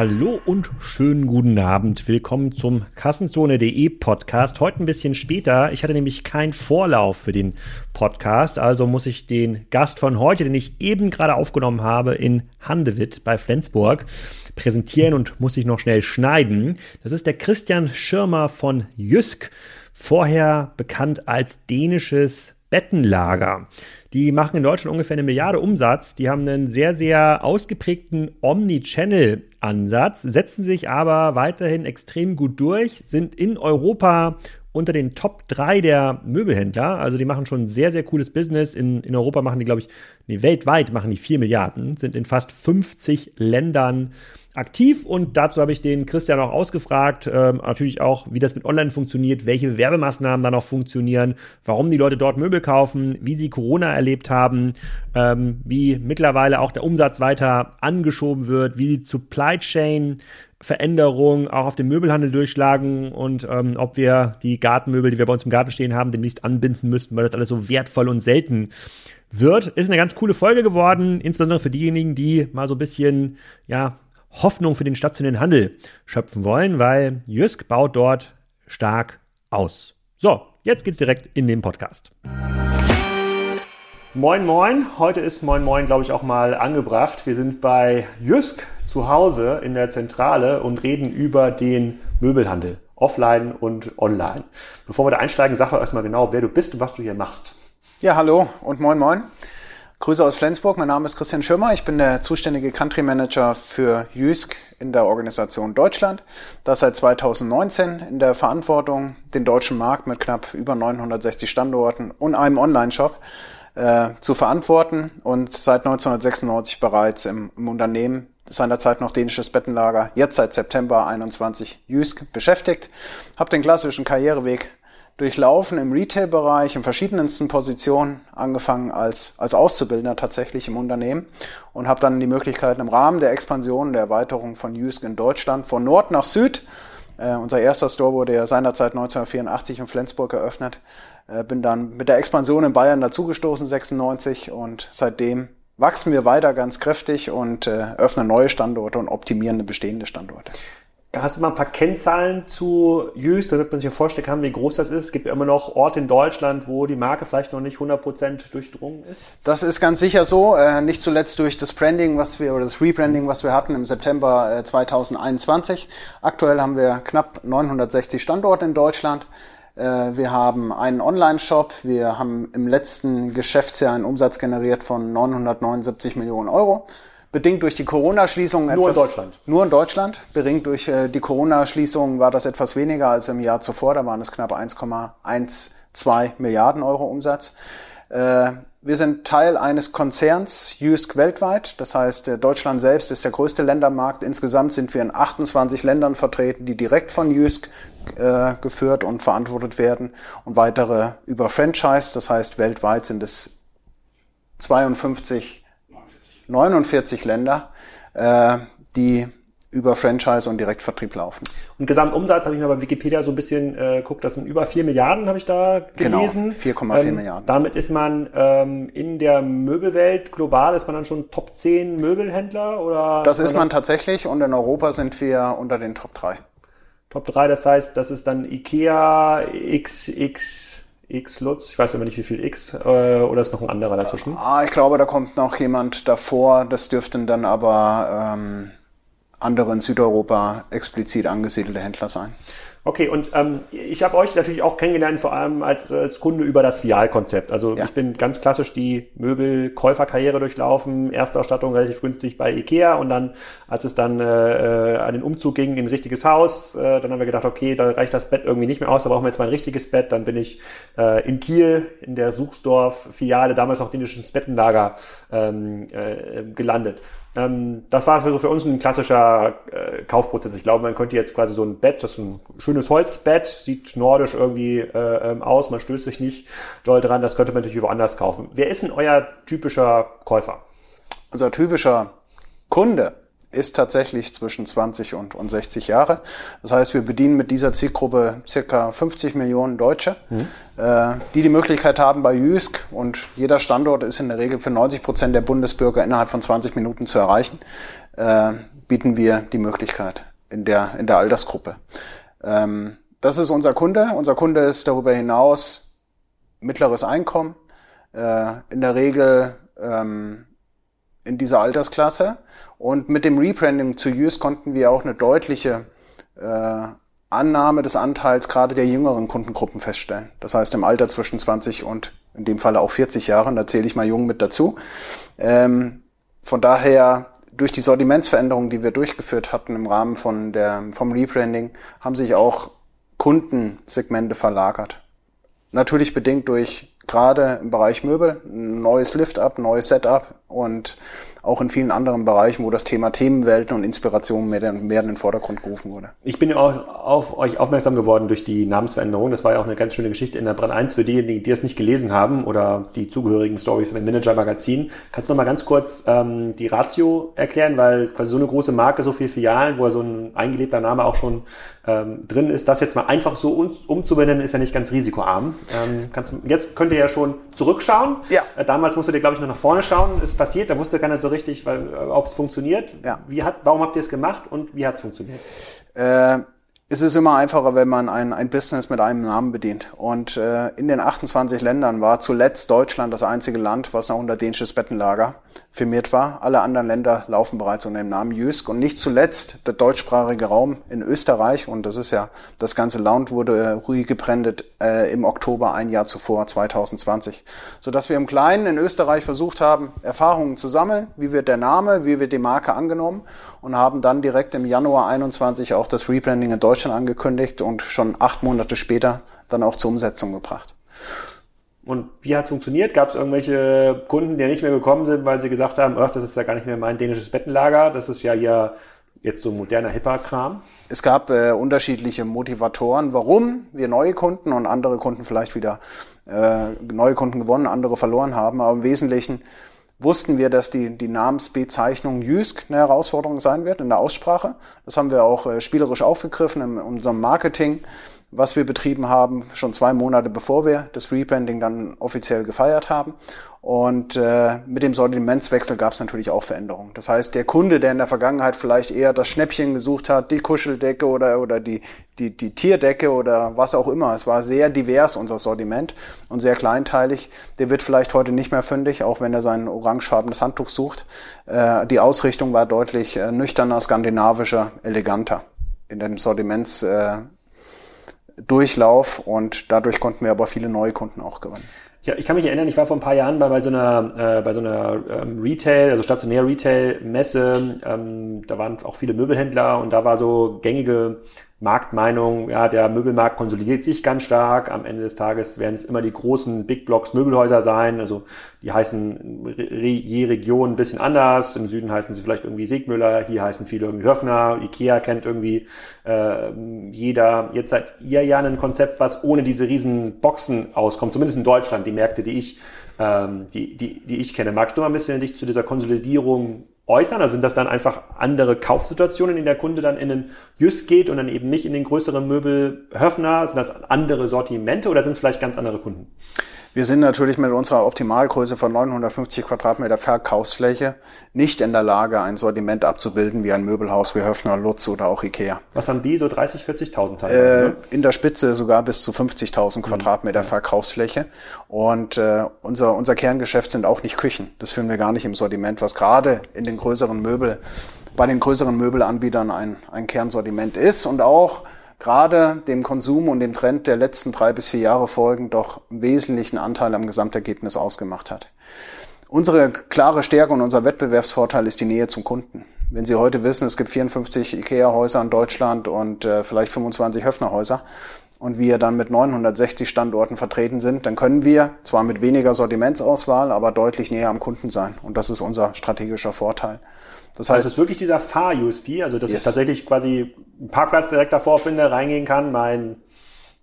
Hallo und schönen guten Abend. Willkommen zum Kassenzone.de Podcast. Heute ein bisschen später. Ich hatte nämlich keinen Vorlauf für den Podcast, also muss ich den Gast von heute, den ich eben gerade aufgenommen habe in Handewitt bei Flensburg, präsentieren und muss ich noch schnell schneiden. Das ist der Christian Schirmer von Jysk, vorher bekannt als dänisches Bettenlager. Die machen in Deutschland ungefähr eine Milliarde Umsatz. Die haben einen sehr, sehr ausgeprägten Omni-Channel-Ansatz, setzen sich aber weiterhin extrem gut durch, sind in Europa unter den Top 3 der Möbelhändler. Also die machen schon sehr, sehr cooles Business. In, in Europa machen die, glaube ich, nee, weltweit machen die 4 Milliarden, sind in fast 50 Ländern aktiv und dazu habe ich den Christian auch ausgefragt, ähm, natürlich auch, wie das mit Online funktioniert, welche Werbemaßnahmen da noch funktionieren, warum die Leute dort Möbel kaufen, wie sie Corona erlebt haben, ähm, wie mittlerweile auch der Umsatz weiter angeschoben wird, wie die Supply Chain Veränderungen auch auf den Möbelhandel durchschlagen und ähm, ob wir die Gartenmöbel, die wir bei uns im Garten stehen haben, demnächst anbinden müssten, weil das alles so wertvoll und selten wird. Ist eine ganz coole Folge geworden, insbesondere für diejenigen, die mal so ein bisschen, ja, Hoffnung für den stationären Handel schöpfen wollen, weil Jysk baut dort stark aus. So, jetzt geht's direkt in den Podcast. Moin Moin, heute ist Moin Moin, glaube ich, auch mal angebracht. Wir sind bei Jysk zu Hause in der Zentrale und reden über den Möbelhandel, offline und online. Bevor wir da einsteigen, sag doch erstmal genau, wer du bist und was du hier machst. Ja, hallo und Moin Moin. Grüße aus Flensburg, mein Name ist Christian Schirmer, ich bin der zuständige Country Manager für Jysk in der Organisation Deutschland. Das seit 2019 in der Verantwortung, den deutschen Markt mit knapp über 960 Standorten und einem Online-Shop äh, zu verantworten und seit 1996 bereits im, im Unternehmen seinerzeit noch dänisches Bettenlager, jetzt seit September 21 Jysk beschäftigt. Habe den klassischen Karriereweg durchlaufen im Retail-Bereich in verschiedensten Positionen, angefangen als, als Auszubildender tatsächlich im Unternehmen und habe dann die Möglichkeit im Rahmen der Expansion, der Erweiterung von Jysk in Deutschland von Nord nach Süd, äh, unser erster Store wurde ja seinerzeit 1984 in Flensburg eröffnet, äh, bin dann mit der Expansion in Bayern dazugestoßen, 96 und seitdem wachsen wir weiter ganz kräftig und äh, öffnen neue Standorte und optimieren bestehende Standorte. Hast du mal ein paar Kennzahlen zu Jüst, damit man sich vorstellen kann, wie groß das ist? Es gibt ja immer noch Orte in Deutschland, wo die Marke vielleicht noch nicht 100% durchdrungen ist. Das ist ganz sicher so, äh, nicht zuletzt durch das Branding, was wir oder das Rebranding, was wir hatten im September äh, 2021. Aktuell haben wir knapp 960 Standorte in Deutschland. Äh, wir haben einen Online-Shop. Wir haben im letzten Geschäftsjahr einen Umsatz generiert von 979 Millionen Euro bedingt durch die Corona-Schließung Nur in Deutschland. Nur in Deutschland. Bedingt durch äh, die Corona-Schließung war das etwas weniger als im Jahr zuvor. Da waren es knapp 1,12 Milliarden Euro Umsatz. Äh, wir sind Teil eines Konzerns, Jysk weltweit. Das heißt, äh, Deutschland selbst ist der größte Ländermarkt. Insgesamt sind wir in 28 Ländern vertreten, die direkt von Jysk äh, geführt und verantwortet werden. Und weitere über Franchise. Das heißt, weltweit sind es 52 49 Länder, äh, die über Franchise und Direktvertrieb laufen. Und Gesamtumsatz habe ich mir bei Wikipedia so ein bisschen äh, geguckt, das sind über 4 Milliarden, habe ich da genau, gelesen. Genau, 4,4 ähm, Milliarden. Damit ist man ähm, in der Möbelwelt global, ist man dann schon Top 10 Möbelhändler? oder? Das ist man tatsächlich und in Europa sind wir unter den Top 3. Top 3, das heißt, das ist dann Ikea, XX, X Lutz, ich weiß aber nicht wie viel X, äh, oder ist noch ein anderer dazwischen? Ah, ich glaube, da kommt noch jemand davor, das dürften dann aber ähm, andere in Südeuropa explizit angesiedelte Händler sein. Okay, und ähm, ich habe euch natürlich auch kennengelernt, vor allem als, als Kunde über das Fialkonzept. Also ja. ich bin ganz klassisch die Möbelkäuferkarriere durchlaufen, Erstausstattung relativ günstig bei Ikea und dann, als es dann äh, an den Umzug ging in ein richtiges Haus, äh, dann haben wir gedacht, okay, da reicht das Bett irgendwie nicht mehr aus, da brauchen wir jetzt mal ein richtiges Bett. Dann bin ich äh, in Kiel in der Suchsdorf-Filiale, damals noch dänisches Bettenlager, ähm, äh, gelandet. Ähm, das war für, so für uns ein klassischer äh, Kaufprozess. Ich glaube, man könnte jetzt quasi so ein Bett, das ist ein schönes Holzbett, sieht nordisch irgendwie äh, ähm, aus, man stößt sich nicht doll dran, das könnte man natürlich woanders kaufen. Wer ist denn euer typischer Käufer? Unser typischer Kunde ist tatsächlich zwischen 20 und, und 60 Jahre. Das heißt, wir bedienen mit dieser Zielgruppe circa 50 Millionen Deutsche, mhm. äh, die die Möglichkeit haben bei Jysk und jeder Standort ist in der Regel für 90 Prozent der Bundesbürger innerhalb von 20 Minuten zu erreichen, äh, bieten wir die Möglichkeit in der, in der Altersgruppe. Ähm, das ist unser Kunde. Unser Kunde ist darüber hinaus mittleres Einkommen, äh, in der Regel ähm, in dieser Altersklasse. Und mit dem Rebranding zu Use konnten wir auch eine deutliche äh, Annahme des Anteils gerade der jüngeren Kundengruppen feststellen. Das heißt im Alter zwischen 20 und in dem Falle auch 40 Jahren, da zähle ich mal jung mit dazu. Ähm, von daher durch die Sortimentsveränderungen, die wir durchgeführt hatten im Rahmen von der, vom Rebranding, haben sich auch Kundensegmente verlagert. Natürlich bedingt durch gerade im Bereich Möbel, neues Lift-Up, neues Setup und auch in vielen anderen Bereichen, wo das Thema Themenwelten und Inspiration mehr, mehr in den Vordergrund gerufen wurde. Ich bin ja auch auf euch aufmerksam geworden durch die Namensveränderung. Das war ja auch eine ganz schöne Geschichte in der Brand 1 für diejenigen, die es nicht gelesen haben oder die zugehörigen Stories im Manager Magazin. Kannst du noch mal ganz kurz ähm, die Ratio erklären, weil quasi so eine große Marke, so viele Filialen, wo so ein eingelebter Name auch schon ähm, drin ist, das jetzt mal einfach so um, umzubenennen, ist ja nicht ganz risikoarm. Ähm, kannst, jetzt könnt ihr ja schon zurückschauen. Ja. Äh, damals musst du dir, glaube ich, noch nach vorne schauen. Ist passiert, da wusste keiner so richtig, weil, äh, ob es funktioniert. Ja. Wie hat, warum habt ihr es gemacht und wie hat es funktioniert? Äh, es ist immer einfacher, wenn man ein, ein Business mit einem Namen bedient. Und äh, in den 28 Ländern war zuletzt Deutschland das einzige Land, was noch unter dänisches Bettenlager firmiert war. Alle anderen Länder laufen bereits unter dem Namen Jysk. Und nicht zuletzt der deutschsprachige Raum in Österreich, und das ist ja, das ganze Land wurde äh, ruhig gebrandet äh, im Oktober ein Jahr zuvor, 2020. Sodass wir im Kleinen in Österreich versucht haben, Erfahrungen zu sammeln, wie wird der Name, wie wird die Marke angenommen und haben dann direkt im Januar 21 auch das Rebranding in Deutschland angekündigt und schon acht Monate später dann auch zur Umsetzung gebracht. Und wie hat es funktioniert? Gab es irgendwelche Kunden, die nicht mehr gekommen sind, weil sie gesagt haben, ach, das ist ja gar nicht mehr mein dänisches Bettenlager, das ist ja hier jetzt so moderner Hipper-Kram? Es gab äh, unterschiedliche Motivatoren, warum wir neue Kunden und andere Kunden vielleicht wieder äh, neue Kunden gewonnen, andere verloren haben. Aber im Wesentlichen wussten wir, dass die, die Namensbezeichnung Jysk eine Herausforderung sein wird in der Aussprache. Das haben wir auch äh, spielerisch aufgegriffen in unserem Marketing was wir betrieben haben, schon zwei Monate bevor wir das Rebranding dann offiziell gefeiert haben. Und äh, mit dem Sortimentswechsel gab es natürlich auch Veränderungen. Das heißt, der Kunde, der in der Vergangenheit vielleicht eher das Schnäppchen gesucht hat, die Kuscheldecke oder, oder die, die, die Tierdecke oder was auch immer, es war sehr divers, unser Sortiment, und sehr kleinteilig, der wird vielleicht heute nicht mehr fündig, auch wenn er sein orangefarbenes Handtuch sucht. Äh, die Ausrichtung war deutlich äh, nüchterner, skandinavischer, eleganter in dem Sortiments. Äh, Durchlauf und dadurch konnten wir aber viele neue Kunden auch gewinnen. Ja, ich kann mich erinnern, ich war vor ein paar Jahren bei, bei so einer, äh, bei so einer ähm, Retail, also stationär Retail-Messe. Ähm, da waren auch viele Möbelhändler und da war so gängige Marktmeinung, ja, der Möbelmarkt konsolidiert sich ganz stark. Am Ende des Tages werden es immer die großen Big Blocks Möbelhäuser sein. Also die heißen je Region ein bisschen anders. Im Süden heißen sie vielleicht irgendwie Segmüller, hier heißen viele irgendwie Höfner, Ikea kennt irgendwie äh, jeder. Jetzt seid ihr ja ein Konzept, was ohne diese riesen Boxen auskommt, zumindest in Deutschland, die Märkte, die ich, ähm, die, die, die ich kenne. Magst du mal ein bisschen dich zu dieser Konsolidierung äußern? Also sind das dann einfach andere Kaufsituationen, in der Kunde dann in den Just geht und dann eben nicht in den größeren Möbel Höfner? Sind das andere Sortimente oder sind es vielleicht ganz andere Kunden? Wir sind natürlich mit unserer Optimalgröße von 950 Quadratmeter Verkaufsfläche nicht in der Lage, ein Sortiment abzubilden wie ein Möbelhaus wie Höfner, Lutz oder auch Ikea. Was haben die? So 30, 40.000 teilweise? Äh, ne? In der Spitze sogar bis zu 50.000 mhm. Quadratmeter mhm. Verkaufsfläche. Und äh, unser, unser Kerngeschäft sind auch nicht Küchen. Das führen wir gar nicht im Sortiment, was gerade in den größeren Möbel, bei den größeren Möbelanbietern ein, ein Kernsortiment ist und auch gerade dem Konsum und dem Trend der letzten drei bis vier Jahre folgend doch wesentlichen Anteil am Gesamtergebnis ausgemacht hat. Unsere klare Stärke und unser Wettbewerbsvorteil ist die Nähe zum Kunden. Wenn Sie heute wissen, es gibt 54 IKEA-Häuser in Deutschland und äh, vielleicht 25 Höfner-Häuser und wir dann mit 960 Standorten vertreten sind, dann können wir zwar mit weniger Sortimentsauswahl, aber deutlich näher am Kunden sein. Und das ist unser strategischer Vorteil. Das heißt, also es ist wirklich dieser Fahr-USP, also dass yes. ich tatsächlich quasi einen Parkplatz direkt davor finde, reingehen kann, mein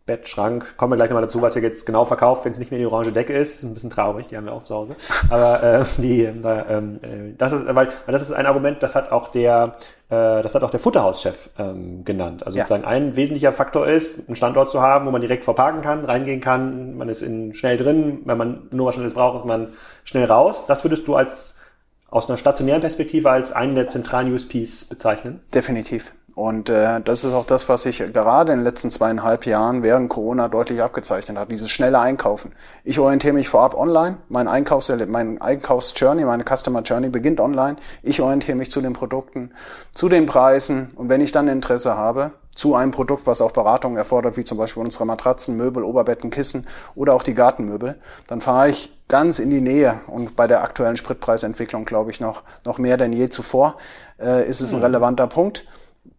Bettschrank, kommen wir gleich nochmal dazu, was ihr jetzt genau verkauft, wenn es nicht mehr die orange Decke ist. ist ein bisschen traurig, die haben wir auch zu Hause. Aber äh, die, äh, äh, das ist, weil, weil das ist ein Argument, das hat auch der, äh, das hat auch der Futterhauschef ähm, genannt. Also ja. sozusagen ein wesentlicher Faktor ist, einen Standort zu haben, wo man direkt vorparken kann, reingehen kann, man ist in, schnell drin, wenn man nur was Schnelles braucht, ist man schnell raus. Das würdest du als aus einer stationären Perspektive als einen der zentralen USPs bezeichnen? Definitiv. Und äh, das ist auch das, was sich gerade in den letzten zweieinhalb Jahren während Corona deutlich abgezeichnet hat, dieses schnelle Einkaufen. Ich orientiere mich vorab online, mein Einkaufs mein Einkaufsjourney, meine Customer Journey beginnt online. Ich orientiere mich zu den Produkten, zu den Preisen und wenn ich dann Interesse habe, zu einem Produkt, was auch Beratung erfordert, wie zum Beispiel unsere Matratzen, Möbel, Oberbetten, Kissen oder auch die Gartenmöbel, dann fahre ich ganz in die Nähe und bei der aktuellen Spritpreisentwicklung glaube ich noch, noch mehr denn je zuvor, äh, ist es ein hm. relevanter Punkt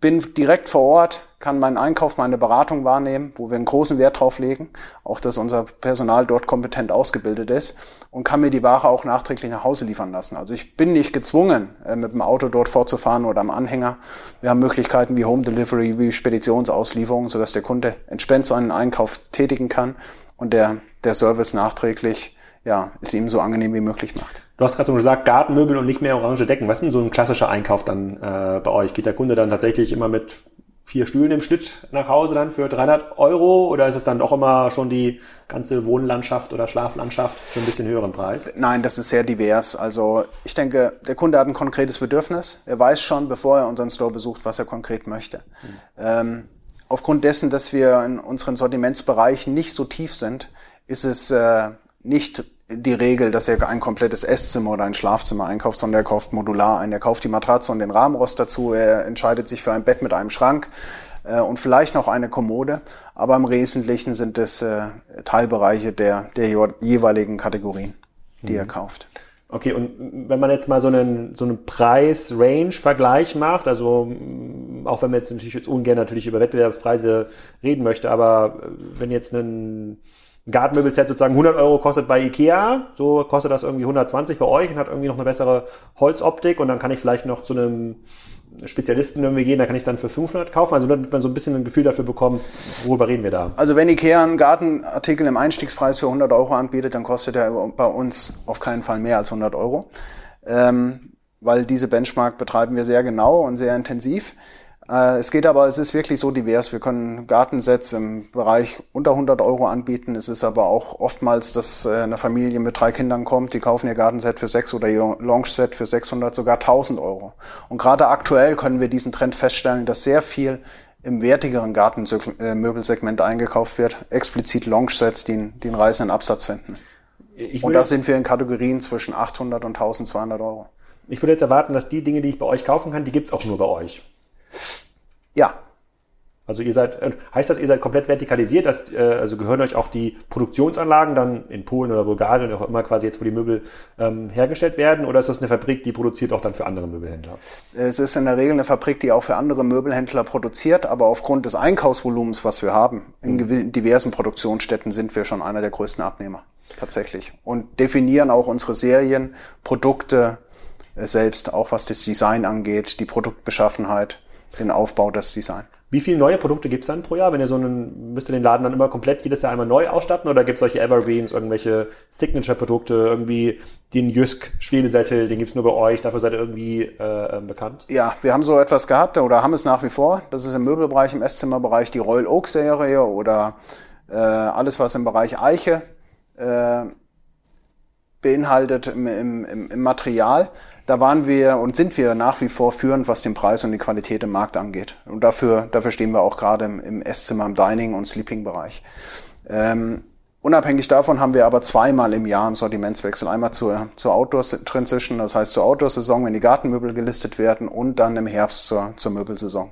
bin direkt vor Ort, kann meinen Einkauf, meine Beratung wahrnehmen, wo wir einen großen Wert drauf legen, auch dass unser Personal dort kompetent ausgebildet ist und kann mir die Ware auch nachträglich nach Hause liefern lassen. Also ich bin nicht gezwungen, äh, mit dem Auto dort fortzufahren oder am Anhänger. Wir haben Möglichkeiten wie Home Delivery, wie Speditionsauslieferung, sodass der Kunde entspannt seinen Einkauf tätigen kann und der, der Service nachträglich ja, es ihm so angenehm wie möglich macht. Du hast gerade so gesagt, Gartenmöbel und nicht mehr orange Decken. Was ist denn so ein klassischer Einkauf dann äh, bei euch? Geht der Kunde dann tatsächlich immer mit vier Stühlen im Schnitt nach Hause dann für 300 Euro oder ist es dann doch immer schon die ganze Wohnlandschaft oder Schlaflandschaft für ein bisschen höheren Preis? Nein, das ist sehr divers. Also ich denke, der Kunde hat ein konkretes Bedürfnis. Er weiß schon, bevor er unseren Store besucht, was er konkret möchte. Hm. Ähm, aufgrund dessen, dass wir in unseren Sortimentsbereichen nicht so tief sind, ist es äh, nicht die Regel, dass er ein komplettes Esszimmer oder ein Schlafzimmer einkauft, sondern er kauft modular ein. Er kauft die Matratze und den Rahmenrost dazu. Er entscheidet sich für ein Bett mit einem Schrank äh, und vielleicht noch eine Kommode. Aber im Wesentlichen sind es äh, Teilbereiche der, der jeweiligen Kategorien, die mhm. er kauft. Okay, und wenn man jetzt mal so einen, so einen Preis-Range-Vergleich macht, also auch wenn man jetzt natürlich jetzt ungern natürlich über Wettbewerbspreise reden möchte, aber wenn jetzt ein Gartenmöbelset sozusagen 100 Euro kostet bei Ikea, so kostet das irgendwie 120 bei euch und hat irgendwie noch eine bessere Holzoptik und dann kann ich vielleicht noch zu einem Spezialisten irgendwie gehen, da kann ich es dann für 500 kaufen, also damit man so ein bisschen ein Gefühl dafür bekommt, worüber reden wir da. Also wenn Ikea einen Gartenartikel im Einstiegspreis für 100 Euro anbietet, dann kostet er bei uns auf keinen Fall mehr als 100 Euro, ähm, weil diese Benchmark betreiben wir sehr genau und sehr intensiv. Äh, es geht aber, es ist wirklich so divers. Wir können Gartensets im Bereich unter 100 Euro anbieten. Es ist aber auch oftmals, dass äh, eine Familie mit drei Kindern kommt, die kaufen ihr Gartenset für 6 oder ihr Launch-Set für 600, sogar 1000 Euro. Und gerade aktuell können wir diesen Trend feststellen, dass sehr viel im wertigeren Gartenmöbelsegment eingekauft wird, explizit Launch-Sets, die, die einen reißenden Absatz finden. Und da sind wir in Kategorien zwischen 800 und 1200 Euro. Ich würde jetzt erwarten, dass die Dinge, die ich bei euch kaufen kann, die gibt's auch nur bei euch. Ja. Also ihr seid, äh, heißt das, ihr seid komplett vertikalisiert, dass, äh, also gehören euch auch die Produktionsanlagen dann in Polen oder Bulgarien oder auch immer quasi jetzt, wo die Möbel ähm, hergestellt werden, oder ist das eine Fabrik, die produziert auch dann für andere Möbelhändler? Es ist in der Regel eine Fabrik, die auch für andere Möbelhändler produziert, aber aufgrund des Einkaufsvolumens, was wir haben, in mhm. diversen Produktionsstätten sind wir schon einer der größten Abnehmer, tatsächlich. Und definieren auch unsere Serien, Produkte äh, selbst, auch was das Design angeht, die Produktbeschaffenheit den Aufbau, das Design. Wie viele neue Produkte gibt es dann pro Jahr? Wenn ihr so einen, müsst ihr den Laden dann immer komplett jedes Jahr einmal neu ausstatten oder gibt es solche Evergreens, irgendwelche Signature-Produkte, irgendwie den Jysk Schwebesessel, den gibt es nur bei euch, dafür seid ihr irgendwie äh, ähm, bekannt? Ja, wir haben so etwas gehabt oder haben es nach wie vor. Das ist im Möbelbereich, im Esszimmerbereich die Royal Oak Serie oder äh, alles, was im Bereich Eiche äh, beinhaltet im, im, im Material da waren wir und sind wir nach wie vor führend, was den Preis und die Qualität im Markt angeht. Und dafür, dafür stehen wir auch gerade im, im Esszimmer, im Dining- und Sleeping-Bereich. Ähm, unabhängig davon haben wir aber zweimal im Jahr im Sortimentswechsel. Einmal zur, zur Outdoor-Transition, das heißt zur Outdoor-Saison, wenn die Gartenmöbel gelistet werden und dann im Herbst zur, zur Möbelsaison.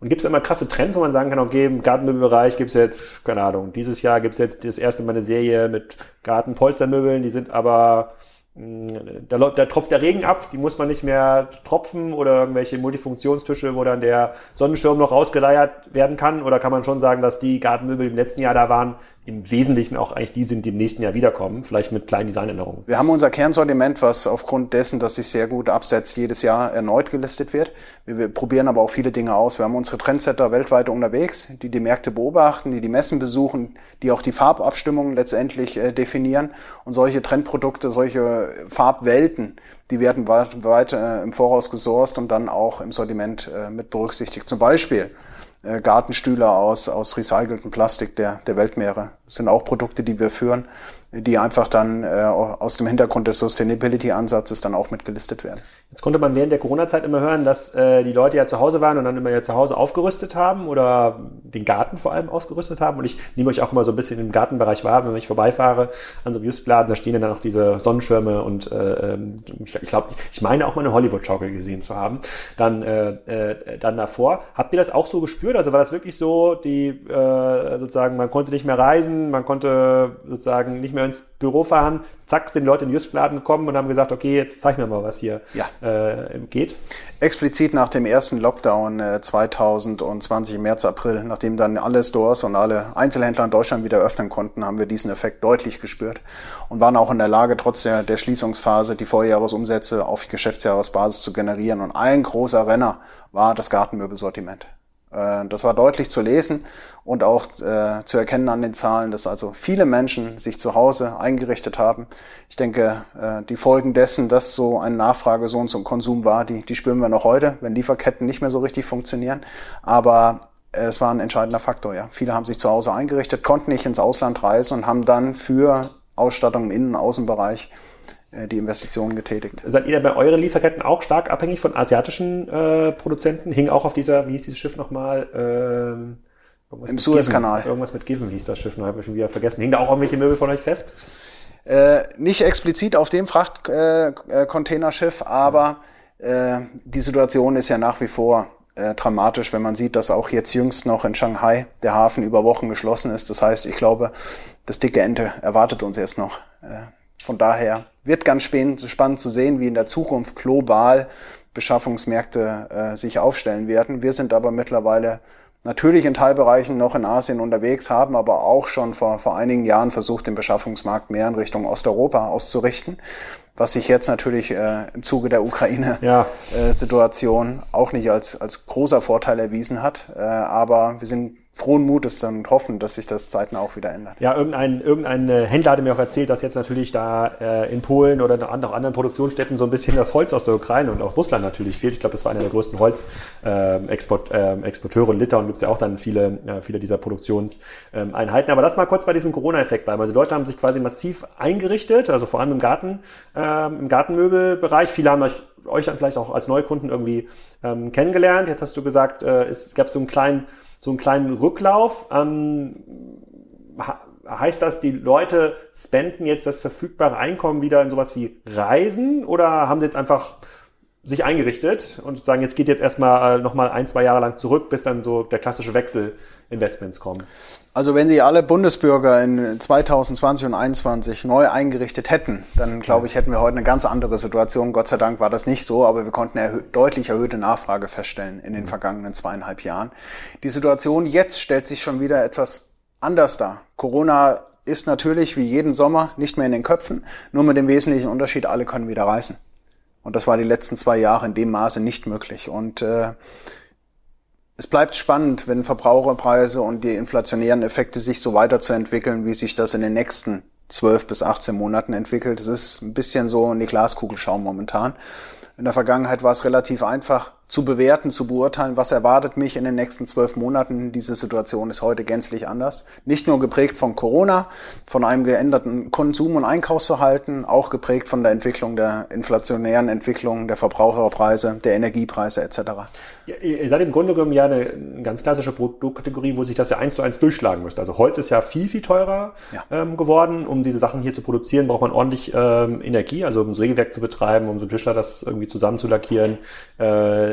Und gibt es immer krasse Trends, wo man sagen kann, okay, im Gartenmöbelbereich gibt es jetzt, keine Ahnung, dieses Jahr gibt es jetzt das erste Mal eine Serie mit Gartenpolstermöbeln, die sind aber da, da tropft der Regen ab, die muss man nicht mehr tropfen oder irgendwelche Multifunktionstische, wo dann der Sonnenschirm noch rausgeleiert werden kann? Oder kann man schon sagen, dass die Gartenmöbel im letzten Jahr da waren, im Wesentlichen auch eigentlich die sind, die im nächsten Jahr wiederkommen, vielleicht mit kleinen Designänderungen? Wir haben unser Kernsortiment, was aufgrund dessen, dass sich sehr gut absetzt, jedes Jahr erneut gelistet wird. Wir, wir probieren aber auch viele Dinge aus. Wir haben unsere Trendsetter weltweit unterwegs, die die Märkte beobachten, die die Messen besuchen, die auch die Farbabstimmungen letztendlich äh, definieren. Und solche Trendprodukte, solche Farbwelten, die werden weit, äh, im Voraus gesourced und dann auch im Sortiment äh, mit berücksichtigt. Zum Beispiel äh, Gartenstühle aus, aus recyceltem Plastik der, der Weltmeere Das sind auch Produkte, die wir führen, die einfach dann äh, aus dem Hintergrund des Sustainability-Ansatzes dann auch mitgelistet werden. Jetzt konnte man während der Corona-Zeit immer hören, dass äh, die Leute ja zu Hause waren und dann immer ja zu Hause aufgerüstet haben oder den Garten vor allem ausgerüstet haben. Und ich nehme euch auch immer so ein bisschen im Gartenbereich wahr, wenn ich vorbeifahre an so einem Justladen, da stehen dann auch diese Sonnenschirme und äh, ähm, ich glaube, ich meine auch mal eine Hollywood-Schaukel gesehen zu haben. Dann, äh, äh, dann davor. Habt ihr das auch so gespürt? Also war das wirklich so, die äh, sozusagen, man konnte nicht mehr reisen, man konnte sozusagen nicht mehr ins Büro fahren, zack, sind Leute in den Justladen gekommen und haben gesagt, okay, jetzt zeig mir mal, was hier ja. äh, geht. Explizit nach dem ersten Lockdown äh, 2020 im März, April, nachdem dann alle Stores und alle Einzelhändler in Deutschland wieder öffnen konnten, haben wir diesen Effekt deutlich gespürt und waren auch in der Lage, trotz der, der Schließungsphase die Vorjahresumsätze auf Geschäftsjahresbasis zu generieren. Und ein großer Renner war das Gartenmöbelsortiment. Äh, das war deutlich zu lesen und auch äh, zu erkennen an den Zahlen, dass also viele Menschen sich zu Hause eingerichtet haben. Ich denke, äh, die Folgen dessen, dass so eine Nachfrage so und zum Konsum war, die, die spüren wir noch heute, wenn Lieferketten nicht mehr so richtig funktionieren. Aber es war ein entscheidender Faktor, ja. Viele haben sich zu Hause eingerichtet, konnten nicht ins Ausland reisen und haben dann für Ausstattung im Innen- und Außenbereich die Investitionen getätigt. Seid ihr bei euren Lieferketten auch stark abhängig von asiatischen äh, Produzenten? Hing auch auf dieser, wie hieß dieses Schiff nochmal? Ähm, Im Suezkanal. Irgendwas mit Given hieß das Schiff, noch habe ich schon wieder vergessen. Hing da auch irgendwelche Möbel von euch fest? Äh, nicht explizit auf dem Frachtcontainerschiff, äh, aber äh, die Situation ist ja nach wie vor äh, dramatisch, wenn man sieht, dass auch jetzt jüngst noch in Shanghai der Hafen über Wochen geschlossen ist. Das heißt, ich glaube, das dicke Ente erwartet uns jetzt noch. Äh, von daher wird ganz spannend zu sehen, wie in der Zukunft global Beschaffungsmärkte äh, sich aufstellen werden. Wir sind aber mittlerweile natürlich in Teilbereichen noch in Asien unterwegs, haben aber auch schon vor, vor einigen Jahren versucht, den Beschaffungsmarkt mehr in Richtung Osteuropa auszurichten, was sich jetzt natürlich äh, im Zuge der Ukraine-Situation ja. äh, auch nicht als, als großer Vorteil erwiesen hat. Äh, aber wir sind frohen Mutes dann hoffen, dass sich das zeitnah auch wieder ändert. Ja, irgendein, irgendein äh, Händler hatte mir auch erzählt, dass jetzt natürlich da äh, in Polen oder an auch anderen Produktionsstätten so ein bisschen das Holz aus der Ukraine und aus Russland natürlich fehlt. Ich glaube, das war einer der größten Holzexporteure ähm, äh, Exporteure und Litauen gibt es ja auch dann viele, äh, viele dieser Produktionseinheiten. Aber lass mal kurz bei diesem Corona-Effekt bleiben. Also die Leute haben sich quasi massiv eingerichtet, also vor allem im Garten, äh, im Gartenmöbelbereich. Viele haben euch euch dann vielleicht auch als Neukunden irgendwie ähm, kennengelernt. Jetzt hast du gesagt, äh, es gab so einen kleinen so einen kleinen Rücklauf. Ähm, heißt das, die Leute spenden jetzt das verfügbare Einkommen wieder in sowas wie Reisen oder haben sie jetzt einfach sich eingerichtet und sagen, jetzt geht jetzt erstmal äh, nochmal ein, zwei Jahre lang zurück, bis dann so der klassische Wechsel Investments kommen? Also wenn Sie alle Bundesbürger in 2020 und 2021 neu eingerichtet hätten, dann glaube ich, hätten wir heute eine ganz andere Situation. Gott sei Dank war das nicht so, aber wir konnten erhö deutlich erhöhte Nachfrage feststellen in den mhm. vergangenen zweieinhalb Jahren. Die Situation jetzt stellt sich schon wieder etwas anders dar. Corona ist natürlich wie jeden Sommer nicht mehr in den Köpfen, nur mit dem wesentlichen Unterschied, alle können wieder reisen. Und das war die letzten zwei Jahre in dem Maße nicht möglich. Und äh, es bleibt spannend, wenn Verbraucherpreise und die inflationären Effekte sich so weiterzuentwickeln, wie sich das in den nächsten 12 bis 18 Monaten entwickelt. Es ist ein bisschen so in die Glaskugel schauen momentan. In der Vergangenheit war es relativ einfach zu bewerten, zu beurteilen, was erwartet mich in den nächsten zwölf Monaten. Diese Situation ist heute gänzlich anders. Nicht nur geprägt von Corona, von einem geänderten Konsum- und Einkaufsverhalten, auch geprägt von der Entwicklung der inflationären Entwicklung der Verbraucherpreise, der Energiepreise etc. Ja, ihr seid im Grunde genommen ja eine, ganz klassische Produktkategorie, wo sich das ja eins zu eins durchschlagen müsste. Also Holz ist ja viel, viel teurer ja. ähm, geworden. Um diese Sachen hier zu produzieren, braucht man ordentlich ähm, Energie, also um ein Sägewerk zu betreiben, um so Tischler das irgendwie zusammen zu lackieren.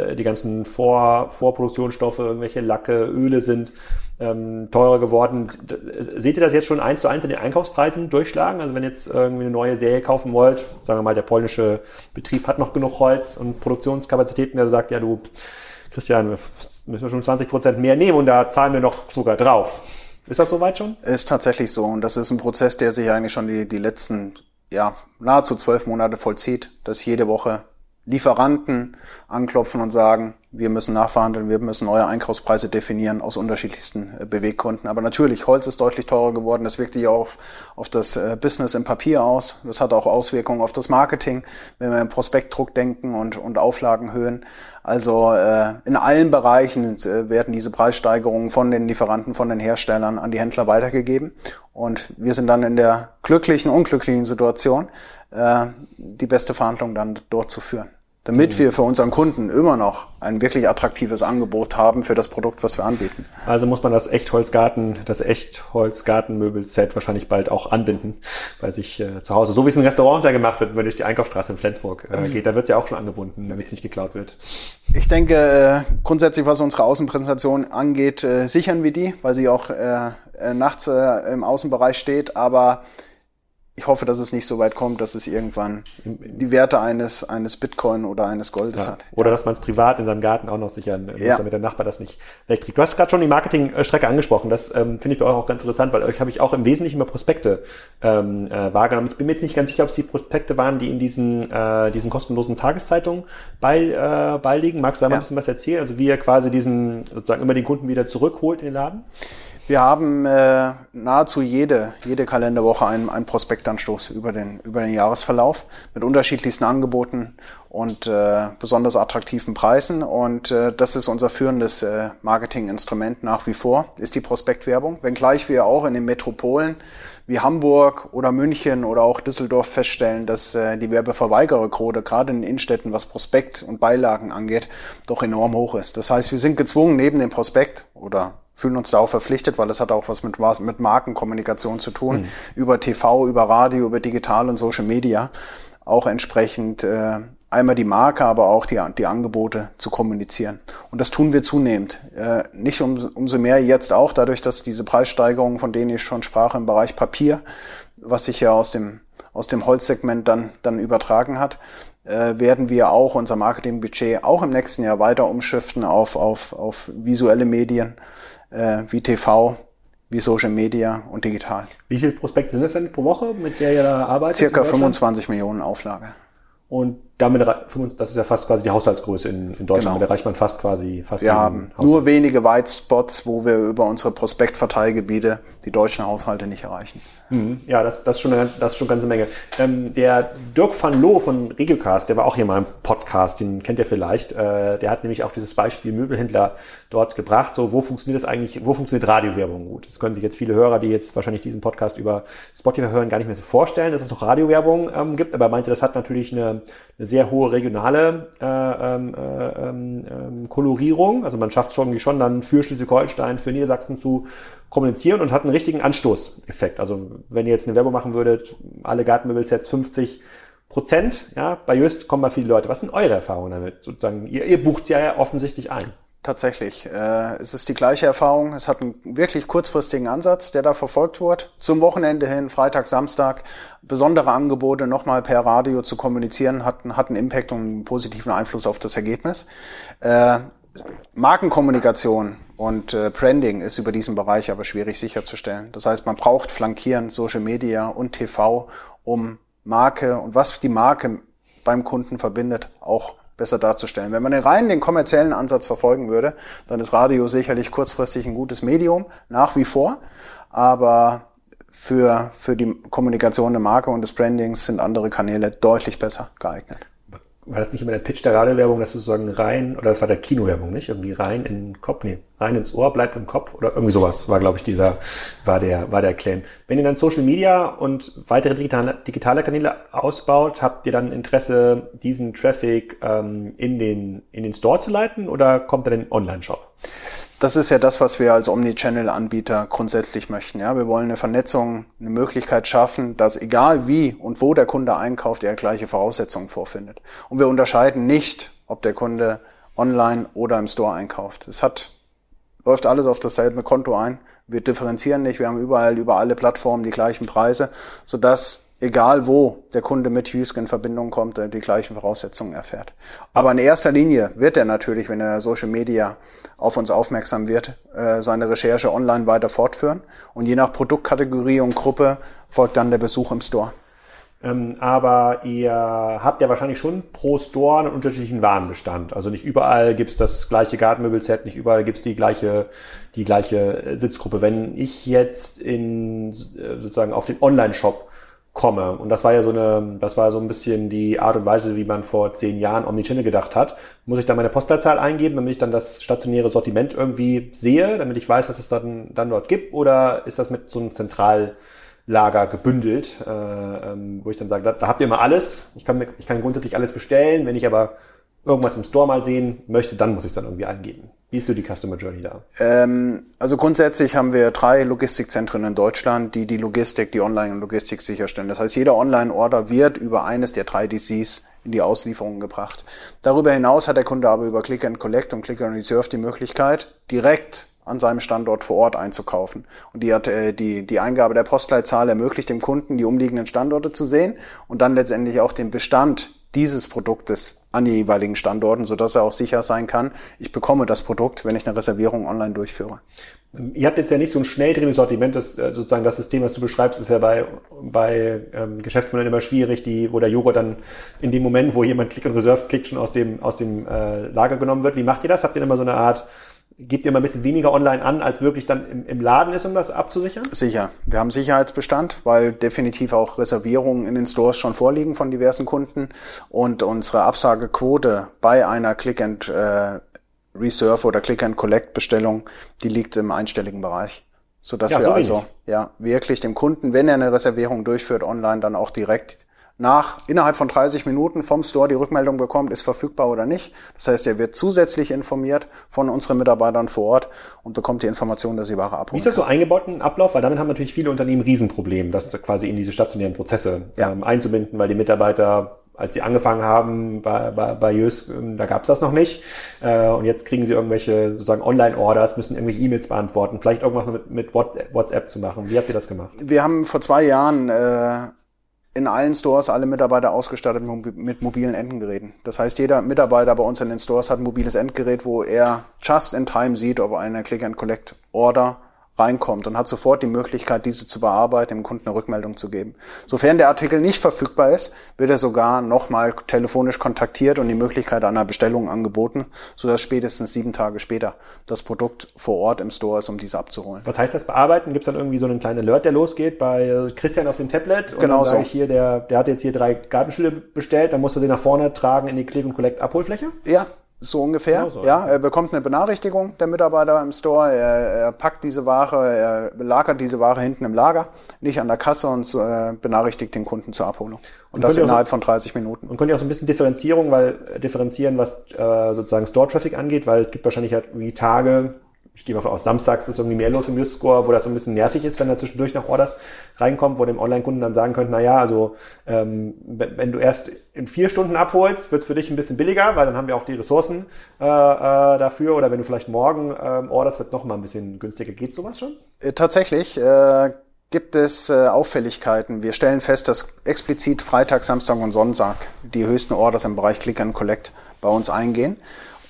Äh, die ganzen Vor Vorproduktionsstoffe, irgendwelche Lacke, Öle sind ähm, teurer geworden. Seht ihr das jetzt schon eins zu eins in den Einkaufspreisen durchschlagen? Also wenn jetzt irgendwie eine neue Serie kaufen wollt, sagen wir mal, der polnische Betrieb hat noch genug Holz und Produktionskapazitäten, der sagt, ja du, Christian, müssen wir schon 20 Prozent mehr nehmen und da zahlen wir noch sogar drauf. Ist das soweit schon? Ist tatsächlich so. Und das ist ein Prozess, der sich eigentlich schon die, die letzten, ja, nahezu zwölf Monate vollzieht, dass jede Woche Lieferanten anklopfen und sagen, wir müssen nachverhandeln, wir müssen neue Einkaufspreise definieren aus unterschiedlichsten äh, Beweggründen. Aber natürlich, Holz ist deutlich teurer geworden. Das wirkt sich auch auf, auf das äh, Business im Papier aus. Das hat auch Auswirkungen auf das Marketing, wenn wir im Prospektdruck denken und, und Auflagenhöhen. Also äh, in allen Bereichen äh, werden diese Preissteigerungen von den Lieferanten, von den Herstellern an die Händler weitergegeben. Und wir sind dann in der glücklichen, unglücklichen Situation, äh, die beste Verhandlung dann dort zu führen damit mhm. wir für unseren Kunden immer noch ein wirklich attraktives Angebot haben für das Produkt, was wir anbieten. Also muss man das Echtholzgarten, das Echtholzgartenmöbelset wahrscheinlich bald auch anbinden bei sich äh, zu Hause. So wie es in Restaurants ja gemacht wird, wenn man durch die Einkaufsstraße in Flensburg äh, geht, da wird es ja auch schon angebunden, damit es nicht geklaut wird. Ich denke, äh, grundsätzlich, was unsere Außenpräsentation angeht, äh, sichern wir die, weil sie auch äh, äh nachts im Außenbereich steht, aber ich hoffe, dass es nicht so weit kommt, dass es irgendwann die Werte eines, eines Bitcoin oder eines Goldes ja. hat. Oder dass man es privat in seinem Garten auch noch sichern muss, ja. damit der Nachbar das nicht wegkriegt. Du hast gerade schon die Marketingstrecke angesprochen. Das ähm, finde ich bei euch auch ganz interessant, weil euch habe ich auch im Wesentlichen immer Prospekte ähm, äh, wahrgenommen. Ich bin mir jetzt nicht ganz sicher, ob es die Prospekte waren, die in diesen, äh, diesen kostenlosen Tageszeitungen bei, äh, beiliegen. Magst du da mal ja. ein bisschen was erzählen? Also wie ihr quasi diesen sozusagen immer den Kunden wieder zurückholt in den Laden? Wir haben äh, nahezu jede, jede Kalenderwoche einen, einen Prospektanstoß über den, über den Jahresverlauf mit unterschiedlichsten Angeboten und äh, besonders attraktiven Preisen. Und äh, das ist unser führendes äh, Marketinginstrument nach wie vor, ist die Prospektwerbung. Wenngleich wir auch in den Metropolen wie Hamburg oder München oder auch Düsseldorf feststellen, dass äh, die Werbeverweigererquote gerade in Innenstädten, was Prospekt und Beilagen angeht, doch enorm hoch ist. Das heißt, wir sind gezwungen, neben dem Prospekt oder fühlen uns da auch verpflichtet, weil das hat auch was mit, mit Markenkommunikation zu tun, mhm. über TV, über Radio, über Digital und Social Media, auch entsprechend äh, einmal die Marke, aber auch die, die Angebote zu kommunizieren. Und das tun wir zunehmend. Äh, nicht um, umso mehr jetzt auch dadurch, dass diese Preissteigerungen, von denen ich schon sprach, im Bereich Papier, was sich ja aus dem, aus dem Holzsegment dann, dann übertragen hat, äh, werden wir auch unser Marketingbudget auch im nächsten Jahr weiter umschiften auf, auf, auf visuelle Medien äh, wie TV, wie Social Media und digital. Wie viele Prospekte sind das denn pro Woche, mit der ihr da arbeitet? Circa 25 Millionen Auflage. Und damit, das ist ja fast quasi die Haushaltsgröße in, in Deutschland, genau. damit erreicht man fast quasi fast Wir haben Haushalt. nur wenige White Spots, wo wir über unsere Prospektverteilgebiete die deutschen Haushalte nicht erreichen. Mhm. Ja, das, das, ist schon eine, das ist schon eine ganze Menge. Ähm, der Dirk van Loo von Regiocast, der war auch hier mal im Podcast, den kennt ihr vielleicht. Äh, der hat nämlich auch dieses Beispiel Möbelhändler dort gebracht. So, wo funktioniert das eigentlich, wo funktioniert Radiowerbung gut? Das können sich jetzt viele Hörer, die jetzt wahrscheinlich diesen Podcast über Spotify hören, gar nicht mehr so vorstellen, dass es noch Radiowerbung ähm, gibt. Aber er meinte, das hat natürlich eine, eine sehr hohe regionale äh, ähm, äh, ähm, ähm, Kolorierung. Also man schafft es schon, schon dann für Schleswig-Holstein, für Niedersachsen zu kommunizieren und hat einen richtigen Anstoßeffekt. Also wenn ihr jetzt eine Werbung machen würdet, alle Gartenmöbelsets 50 Prozent, ja, bei Just kommen mal viele Leute. Was sind eure Erfahrungen damit? Sozusagen, ihr, ihr bucht ja offensichtlich ein. Tatsächlich. Äh, es ist die gleiche Erfahrung. Es hat einen wirklich kurzfristigen Ansatz, der da verfolgt wird. Zum Wochenende hin, Freitag, Samstag, besondere Angebote nochmal per Radio zu kommunizieren, hat, hat einen Impact und einen positiven Einfluss auf das Ergebnis. Äh, Markenkommunikation und äh, Branding ist über diesen Bereich aber schwierig sicherzustellen. Das heißt, man braucht flankierend Social Media und TV, um Marke und was die Marke beim Kunden verbindet, auch besser darzustellen. Wenn man rein den kommerziellen Ansatz verfolgen würde, dann ist Radio sicherlich kurzfristig ein gutes Medium, nach wie vor. Aber für, für die Kommunikation der Marke und des Brandings sind andere Kanäle deutlich besser geeignet war das nicht immer der Pitch der Radiowerbung, dass du sozusagen rein, oder das war der Kinowerbung, nicht? Irgendwie rein in den Kopf, nee, rein ins Ohr, bleibt im Kopf oder irgendwie sowas war, glaube ich, dieser, war der, war der Claim. Wenn ihr dann Social Media und weitere digitale, digitale Kanäle ausbaut, habt ihr dann Interesse, diesen Traffic ähm, in den, in den Store zu leiten oder kommt er in den Online-Shop? Das ist ja das, was wir als Omnichannel-Anbieter grundsätzlich möchten. Ja, wir wollen eine Vernetzung, eine Möglichkeit schaffen, dass egal wie und wo der Kunde einkauft, er gleiche Voraussetzungen vorfindet. Und wir unterscheiden nicht, ob der Kunde online oder im Store einkauft. Es hat, läuft alles auf dasselbe Konto ein. Wir differenzieren nicht. Wir haben überall über alle Plattformen die gleichen Preise, sodass egal wo der Kunde mit Husk in Verbindung kommt, die gleichen Voraussetzungen erfährt. Aber in erster Linie wird er natürlich, wenn er Social Media auf uns aufmerksam wird, äh, seine Recherche online weiter fortführen. Und je nach Produktkategorie und Gruppe folgt dann der Besuch im Store. Ähm, aber ihr habt ja wahrscheinlich schon pro Store einen unterschiedlichen Warenbestand. Also nicht überall gibt's das gleiche Gartenmöbelset, nicht überall gibt's die gleiche, die gleiche Sitzgruppe. Wenn ich jetzt in äh, sozusagen auf den Online-Shop komme. Und das war ja so eine, das war so ein bisschen die Art und Weise, wie man vor zehn Jahren Omnichannel gedacht hat. Muss ich da meine Postleitzahl eingeben, damit ich dann das stationäre Sortiment irgendwie sehe, damit ich weiß, was es dann, dann dort gibt? Oder ist das mit so einem Zentral Lager gebündelt, äh, ähm, wo ich dann sage, da, da habt ihr immer alles. Ich kann, ich kann grundsätzlich alles bestellen. Wenn ich aber irgendwas im Store mal sehen möchte, dann muss ich es dann irgendwie eingeben. Wie ist du die Customer Journey da? Ähm, also grundsätzlich haben wir drei Logistikzentren in Deutschland, die die Logistik, die Online-Logistik sicherstellen. Das heißt, jeder Online-Order wird über eines der drei DCs in die Auslieferung gebracht. Darüber hinaus hat der Kunde aber über Click and Collect und Click and Reserve die Möglichkeit, direkt an seinem Standort vor Ort einzukaufen. Und die, hat, äh, die, die Eingabe der Postleitzahl ermöglicht dem Kunden, die umliegenden Standorte zu sehen und dann letztendlich auch den Bestand dieses Produktes an die jeweiligen Standorten, sodass er auch sicher sein kann, ich bekomme das Produkt, wenn ich eine Reservierung online durchführe. Ihr habt jetzt ja nicht so ein schnelldrehendes Sortiment, das äh, sozusagen das System, was du beschreibst, ist ja bei, bei ähm, Geschäftsmodellen immer schwierig, die, wo der Joghurt dann in dem Moment, wo jemand Click und Reserve klickt, schon aus dem, aus dem äh, Lager genommen wird. Wie macht ihr das? Habt ihr immer so eine Art gebt ihr mal ein bisschen weniger online an, als wirklich dann im, im, Laden ist, um das abzusichern? Sicher. Wir haben Sicherheitsbestand, weil definitiv auch Reservierungen in den Stores schon vorliegen von diversen Kunden und unsere Absagequote bei einer Click and äh, Reserve oder Click and Collect Bestellung, die liegt im einstelligen Bereich. Sodass ja, wir so also ja wirklich dem Kunden, wenn er eine Reservierung durchführt online, dann auch direkt nach innerhalb von 30 Minuten vom Store die Rückmeldung bekommt, ist verfügbar oder nicht. Das heißt, er wird zusätzlich informiert von unseren Mitarbeitern vor Ort und bekommt die Information, dass sie Ware abholen. Wie ist das so eingebaut in Ablauf? Weil damit haben natürlich viele Unternehmen ein Riesenproblem, das quasi in diese stationären Prozesse ja. ähm, einzubinden, weil die Mitarbeiter als sie angefangen haben bei, bei, bei Jös, ähm, da gab es das noch nicht. Äh, und jetzt kriegen sie irgendwelche sozusagen Online-Orders, müssen irgendwelche E-Mails beantworten, vielleicht irgendwas mit, mit WhatsApp zu machen. Wie habt ihr das gemacht? Wir haben vor zwei Jahren äh, in allen Stores alle Mitarbeiter ausgestattet mit mobilen Endgeräten. Das heißt, jeder Mitarbeiter bei uns in den Stores hat ein mobiles Endgerät, wo er just in time sieht, ob eine Click-and-Collect-Order reinkommt und hat sofort die Möglichkeit, diese zu bearbeiten, dem Kunden eine Rückmeldung zu geben. Sofern der Artikel nicht verfügbar ist, wird er sogar nochmal telefonisch kontaktiert und die Möglichkeit einer Bestellung angeboten, sodass spätestens sieben Tage später das Produkt vor Ort im Store ist, um diese abzuholen. Was heißt das bearbeiten? Gibt es dann irgendwie so einen kleinen Alert, der losgeht bei Christian auf dem Tablet? Und genau dann so. Ich hier, der, der hat jetzt hier drei Gartenstühle bestellt, dann musst du sie nach vorne tragen in die Click- und Collect-Abholfläche? Ja, so ungefähr. Genau so, ja, er bekommt eine Benachrichtigung, der Mitarbeiter im Store. Er, er, packt diese Ware, er lagert diese Ware hinten im Lager, nicht an der Kasse und äh, benachrichtigt den Kunden zur Abholung. Und, und das innerhalb so, von 30 Minuten. Und könnt ihr auch so ein bisschen Differenzierung, weil äh, differenzieren, was äh, sozusagen Store-Traffic angeht, weil es gibt wahrscheinlich halt wie Tage, ich gehe mal von aus, samstags ist irgendwie mehr los im Just-Score, wo das so ein bisschen nervig ist, wenn da zwischendurch noch Orders reinkommen, wo dem Online-Kunden dann sagen könnte, na ja, also ähm, wenn du erst in vier Stunden abholst, wird es für dich ein bisschen billiger, weil dann haben wir auch die Ressourcen äh, äh, dafür. Oder wenn du vielleicht morgen ähm, orderst, wird es noch mal ein bisschen günstiger. Geht sowas schon? Äh, tatsächlich. Äh gibt es äh, Auffälligkeiten. Wir stellen fest, dass explizit Freitag, Samstag und Sonntag die höchsten Orders im Bereich Click and Collect bei uns eingehen.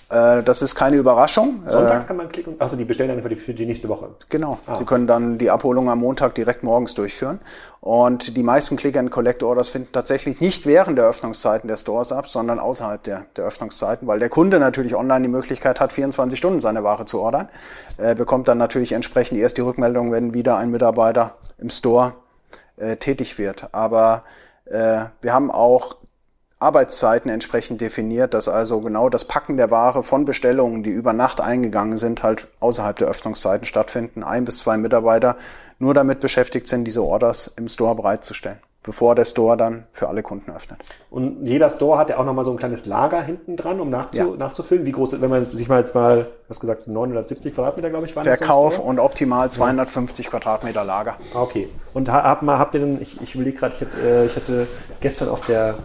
Äh, das ist keine Überraschung. Sonntags äh, kann man klicken? Achso, die bestellen dann für die, für die nächste Woche. Genau. Ah. Sie können dann die Abholung am Montag direkt morgens durchführen. Und die meisten Click-and-Collect-Orders finden tatsächlich nicht während der Öffnungszeiten der Stores ab, sondern außerhalb der, der Öffnungszeiten, weil der Kunde natürlich online die Möglichkeit hat, 24 Stunden seine Ware zu ordern. Er bekommt dann natürlich entsprechend erst die Rückmeldung, wenn wieder ein Mitarbeiter im Store äh, tätig wird. Aber äh, wir haben auch Arbeitszeiten entsprechend definiert, dass also genau das Packen der Ware von Bestellungen, die über Nacht eingegangen sind, halt außerhalb der Öffnungszeiten stattfinden. Ein bis zwei Mitarbeiter nur damit beschäftigt sind, diese Orders im Store bereitzustellen, bevor der Store dann für alle Kunden öffnet. Und jeder Store hat ja auch nochmal so ein kleines Lager hinten dran, um nachzu ja. nachzufüllen. Wie groß, wenn man sich mal jetzt mal, was gesagt, 970 Quadratmeter, glaube ich, waren Verkauf und optimal 250 ja. Quadratmeter Lager. Okay. Und habt, habt ihr denn, ich, ich überlege gerade, ich, hätte, äh, ich hatte gestern auf der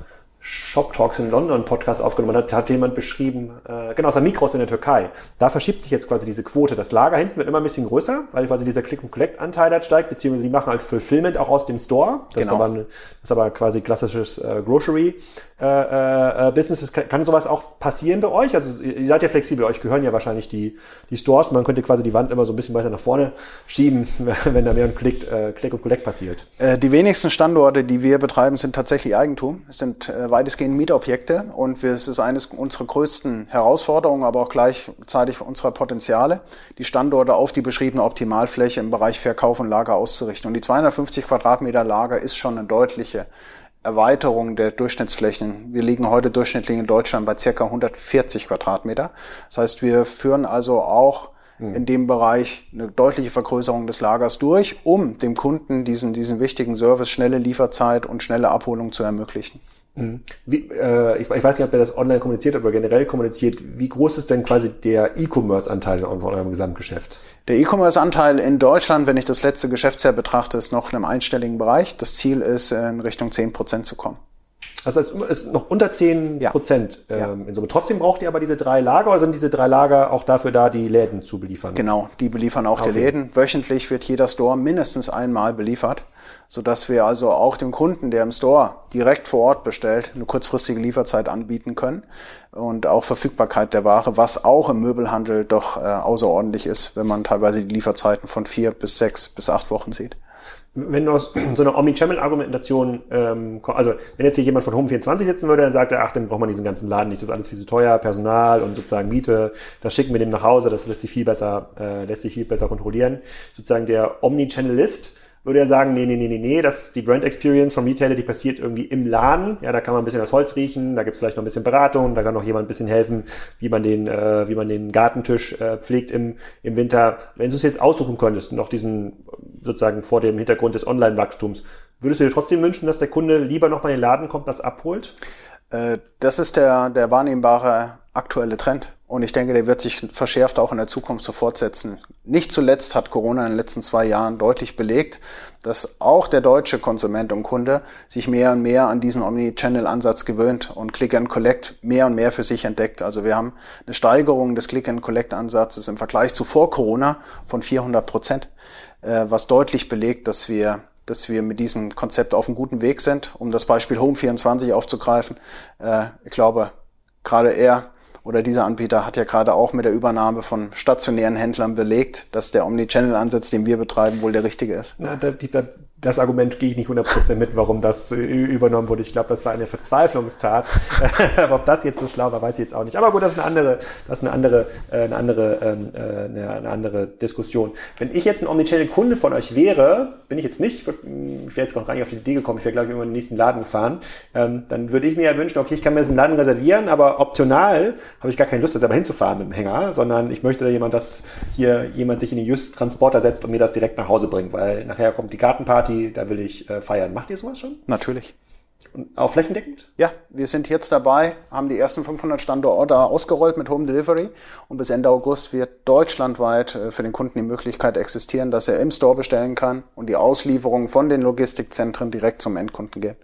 Shop Talks in London Podcast aufgenommen hat, hat jemand beschrieben, äh, genau, aus der Mikros in der Türkei. Da verschiebt sich jetzt quasi diese Quote. Das Lager hinten wird immer ein bisschen größer, weil quasi dieser Click-and-Collect-Anteil halt steigt, beziehungsweise die machen halt Fulfillment auch aus dem Store. Das, genau. ist, aber, das ist aber quasi klassisches äh, Grocery äh, äh, Business. Kann, kann sowas auch passieren bei euch? Also ihr seid ja flexibel, euch gehören ja wahrscheinlich die, die Stores. Man könnte quasi die Wand immer so ein bisschen weiter nach vorne schieben, wenn da mehr ein Click, äh, Click und Collect passiert. Äh, die wenigsten Standorte, die wir betreiben, sind tatsächlich Eigentum. Es sind äh, weitestgehend Mietobjekte und es ist eines unserer größten Herausforderungen, aber auch gleichzeitig unserer Potenziale, die Standorte auf die beschriebene Optimalfläche im Bereich Verkauf und Lager auszurichten. Und die 250 Quadratmeter Lager ist schon eine deutliche Erweiterung der Durchschnittsflächen. Wir liegen heute durchschnittlich in Deutschland bei circa 140 Quadratmeter. Das heißt, wir führen also auch hm. in dem Bereich eine deutliche Vergrößerung des Lagers durch, um dem Kunden diesen, diesen wichtigen Service, schnelle Lieferzeit und schnelle Abholung zu ermöglichen. Mhm. Wie, äh, ich, ich, weiß nicht, ob ihr das online kommuniziert aber generell kommuniziert. Wie groß ist denn quasi der E-Commerce-Anteil von eurem Gesamtgeschäft? Der E-Commerce-Anteil in Deutschland, wenn ich das letzte Geschäftsjahr betrachte, ist noch in einem einstelligen Bereich. Das Ziel ist, in Richtung 10 Prozent zu kommen. Das heißt, es ist noch unter 10 Prozent ja. ähm, in Summe. Trotzdem braucht ihr aber diese drei Lager oder sind diese drei Lager auch dafür da, die Läden zu beliefern? Genau, die beliefern auch okay. die Läden. Wöchentlich wird jeder Store mindestens einmal beliefert so dass wir also auch dem Kunden, der im Store direkt vor Ort bestellt, eine kurzfristige Lieferzeit anbieten können und auch Verfügbarkeit der Ware, was auch im Möbelhandel doch äh, außerordentlich ist, wenn man teilweise die Lieferzeiten von vier bis sechs bis acht Wochen sieht. Wenn aus so einer Omnichannel-Argumentation, ähm, also wenn jetzt hier jemand von Home24 sitzen würde, dann sagt er, ach, dann braucht man diesen ganzen Laden nicht, das ist alles viel zu teuer, Personal und sozusagen Miete, das schicken wir dem nach Hause, das lässt sich viel besser, äh, lässt sich viel besser kontrollieren. Sozusagen der Omnichannelist würde er sagen, nee, nee, nee, nee, nee, das, die Brand Experience vom Retailer, die passiert irgendwie im Laden. Ja, da kann man ein bisschen das Holz riechen, da gibt es vielleicht noch ein bisschen Beratung, da kann noch jemand ein bisschen helfen, wie man den, äh, wie man den Gartentisch äh, pflegt im, im Winter. Wenn du es jetzt aussuchen könntest, noch diesen, sozusagen vor dem Hintergrund des Online-Wachstums, würdest du dir trotzdem wünschen, dass der Kunde lieber noch mal in den Laden kommt, das abholt? Äh, das ist der, der wahrnehmbare aktuelle Trend. Und ich denke, der wird sich verschärft auch in der Zukunft so fortsetzen. Nicht zuletzt hat Corona in den letzten zwei Jahren deutlich belegt, dass auch der deutsche Konsument und Kunde sich mehr und mehr an diesen Omni-Channel-Ansatz gewöhnt und Click and Collect mehr und mehr für sich entdeckt. Also wir haben eine Steigerung des Click and Collect-Ansatzes im Vergleich zu vor Corona von 400 Prozent, äh, was deutlich belegt, dass wir dass wir mit diesem Konzept auf einem guten Weg sind. Um das Beispiel Home24 aufzugreifen, äh, ich glaube, gerade er oder dieser Anbieter hat ja gerade auch mit der Übernahme von stationären Händlern belegt, dass der Omnichannel-Ansatz, den wir betreiben, wohl der richtige ist. Na, da, die, das Argument gehe ich nicht 100% mit, warum das äh, übernommen wurde. Ich glaube, das war eine Verzweiflungstat. Aber ob das jetzt so schlau war, weiß ich jetzt auch nicht. Aber gut, das ist eine andere, das ist eine andere, äh, eine andere, ähm, äh, eine, andere Diskussion. Wenn ich jetzt ein Omnichannel-Kunde von euch wäre, bin ich jetzt nicht, ich, hm, wäre jetzt noch gar nicht auf die Idee gekommen, ich wäre, glaube ich, immer in den nächsten Laden gefahren, ähm, dann würde ich mir ja wünschen, okay, ich kann mir diesen Laden reservieren, aber optional habe ich gar keine Lust, da selber hinzufahren mit dem Hänger, sondern ich möchte da jemand, dass hier jemand sich in den Just-Transporter setzt und mir das direkt nach Hause bringt, weil nachher kommt die Gartenparty, Party, da will ich äh, feiern. Macht ihr sowas schon? Natürlich. Und auch flächendeckend? Ja, wir sind jetzt dabei, haben die ersten 500 Standorte ausgerollt mit Home Delivery und bis Ende August wird deutschlandweit äh, für den Kunden die Möglichkeit existieren, dass er im Store bestellen kann und die Auslieferung von den Logistikzentren direkt zum Endkunden geht.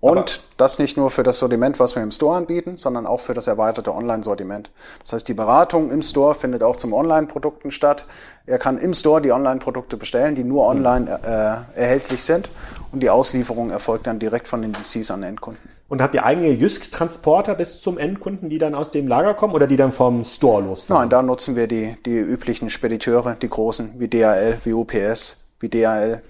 Und Aber das nicht nur für das Sortiment, was wir im Store anbieten, sondern auch für das erweiterte Online-Sortiment. Das heißt, die Beratung im Store findet auch zum Online-Produkten statt. Er kann im Store die Online-Produkte bestellen, die nur online äh, erhältlich sind. Und die Auslieferung erfolgt dann direkt von den DCs an den Endkunden. Und habt ihr eigene Jysk-Transporter bis zum Endkunden, die dann aus dem Lager kommen oder die dann vom Store losfahren? Nein, da nutzen wir die, die üblichen Spediteure, die großen, wie DHL, wie UPS, wie DHL,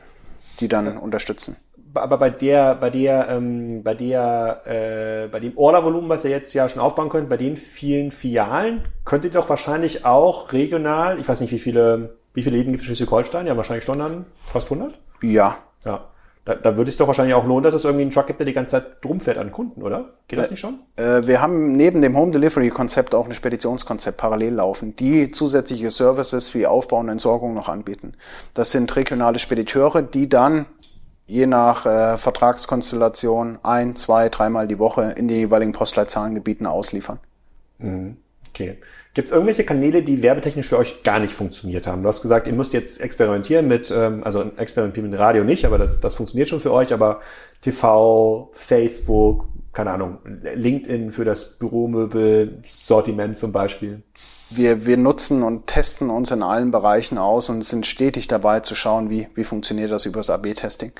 die dann ja. unterstützen aber bei der, bei der, ähm, bei der, äh, bei dem Ordervolumen, was ihr jetzt ja schon aufbauen könnt, bei den vielen Filialen, könntet ihr doch wahrscheinlich auch regional, ich weiß nicht, wie viele, wie viele Läden gibt es in Schleswig-Holstein? Ja, wahrscheinlich schon dann fast 100? Ja. Ja. Da, da würde es doch wahrscheinlich auch lohnen, dass es irgendwie einen Truck gibt, der die ganze Zeit rumfährt an Kunden, oder? Geht das äh, nicht schon? Äh, wir haben neben dem Home Delivery Konzept auch ein Speditionskonzept parallel laufen, die zusätzliche Services wie Aufbau und Entsorgung noch anbieten. Das sind regionale Spediteure, die dann je nach äh, Vertragskonstellation ein, zwei, dreimal die Woche in die jeweiligen Postleitzahlengebieten ausliefern. Mhm. Okay. Gibt es irgendwelche Kanäle, die werbetechnisch für euch gar nicht funktioniert haben? Du hast gesagt, ihr müsst jetzt experimentieren mit, ähm, also experimentieren mit Radio nicht, aber das, das funktioniert schon für euch, aber TV, Facebook, keine Ahnung, LinkedIn für das Büromöbel-Sortiment zum Beispiel? Wir, wir nutzen und testen uns in allen Bereichen aus und sind stetig dabei zu schauen, wie, wie funktioniert das über das AB-Testing.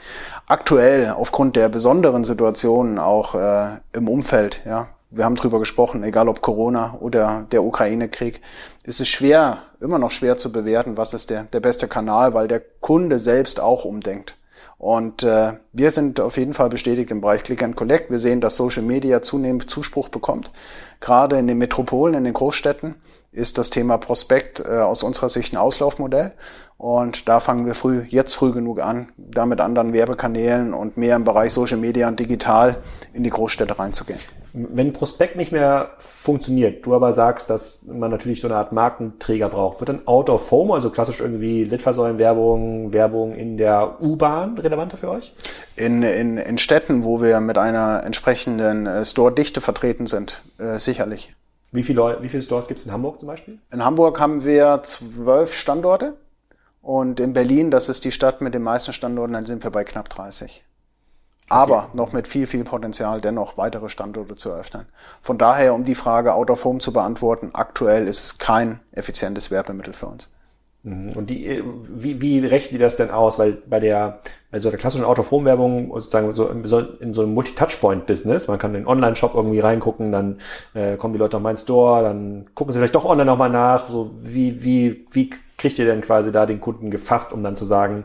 Aktuell, aufgrund der besonderen Situationen auch äh, im Umfeld, ja, wir haben drüber gesprochen, egal ob Corona oder der Ukraine-Krieg, ist es schwer, immer noch schwer zu bewerten, was ist der, der beste Kanal, weil der Kunde selbst auch umdenkt. Und äh, wir sind auf jeden Fall bestätigt im Bereich Click and Collect. Wir sehen, dass Social Media zunehmend Zuspruch bekommt. Gerade in den Metropolen, in den Großstädten ist das Thema Prospekt äh, aus unserer Sicht ein Auslaufmodell. Und da fangen wir früh, jetzt früh genug an, da mit anderen Werbekanälen und mehr im Bereich Social Media und digital in die Großstädte reinzugehen. Wenn Prospekt nicht mehr funktioniert, du aber sagst, dass man natürlich so eine Art Markenträger braucht, wird dann Out of Home, also klassisch irgendwie Litfaßsäulenwerbung, Werbung in der U-Bahn relevanter für euch? In, in, in Städten, wo wir mit einer entsprechenden äh, Store-Dichte vertreten sind, äh, sicherlich. Wie viele, wie viele Stores gibt es in Hamburg zum Beispiel? In Hamburg haben wir zwölf Standorte und in Berlin, das ist die Stadt mit den meisten Standorten, dann sind wir bei knapp 30 aber noch mit viel, viel Potenzial, dennoch weitere Standorte zu eröffnen. Von daher, um die Frage Out of Home zu beantworten, aktuell ist es kein effizientes Werbemittel für uns. Mhm. Und die, äh, wie, wie rechnen die das denn aus? Weil bei der, bei so der klassischen Out-of-Home-Werbung, sozusagen so in, in so einem Multi-Touchpoint-Business, man kann in den Online-Shop irgendwie reingucken, dann äh, kommen die Leute auf meinen Store, dann gucken sie vielleicht doch online nochmal nach. So, wie, wie, wie kriegt ihr denn quasi da den Kunden gefasst, um dann zu sagen,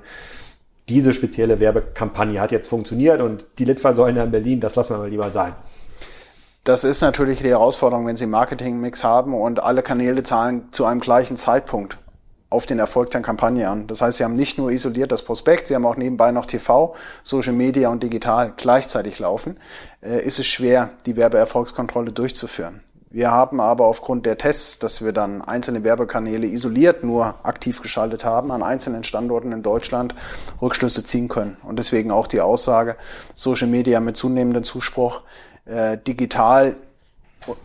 diese spezielle Werbekampagne hat jetzt funktioniert und die Litfaßsäule in Berlin, das lassen wir mal lieber sein. Das ist natürlich die Herausforderung, wenn Sie Marketing-Mix haben und alle Kanäle zahlen zu einem gleichen Zeitpunkt auf den Erfolg der Kampagne an. Das heißt, Sie haben nicht nur isoliert das Prospekt, Sie haben auch nebenbei noch TV, Social Media und digital gleichzeitig laufen. Äh, ist es schwer, die Werbeerfolgskontrolle durchzuführen. Wir haben aber aufgrund der Tests, dass wir dann einzelne Werbekanäle isoliert nur aktiv geschaltet haben, an einzelnen Standorten in Deutschland Rückschlüsse ziehen können. Und deswegen auch die Aussage, Social Media mit zunehmendem Zuspruch, äh, digital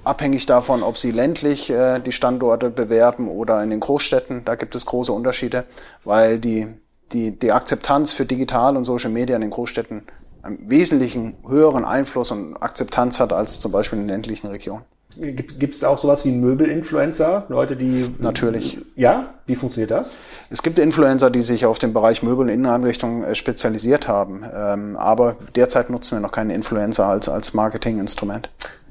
abhängig davon, ob sie ländlich äh, die Standorte bewerben oder in den Großstädten. Da gibt es große Unterschiede, weil die, die, die Akzeptanz für digital und Social Media in den Großstädten einen wesentlichen höheren Einfluss und Akzeptanz hat als zum Beispiel in den ländlichen Regionen. Gibt es auch sowas wie Möbelinfluencer? Leute, die. Natürlich. Ja? Wie funktioniert das? Es gibt Influencer, die sich auf den Bereich Möbel und Inneneinrichtung äh, spezialisiert haben. Ähm, aber derzeit nutzen wir noch keinen Influencer als, als Marketinginstrument.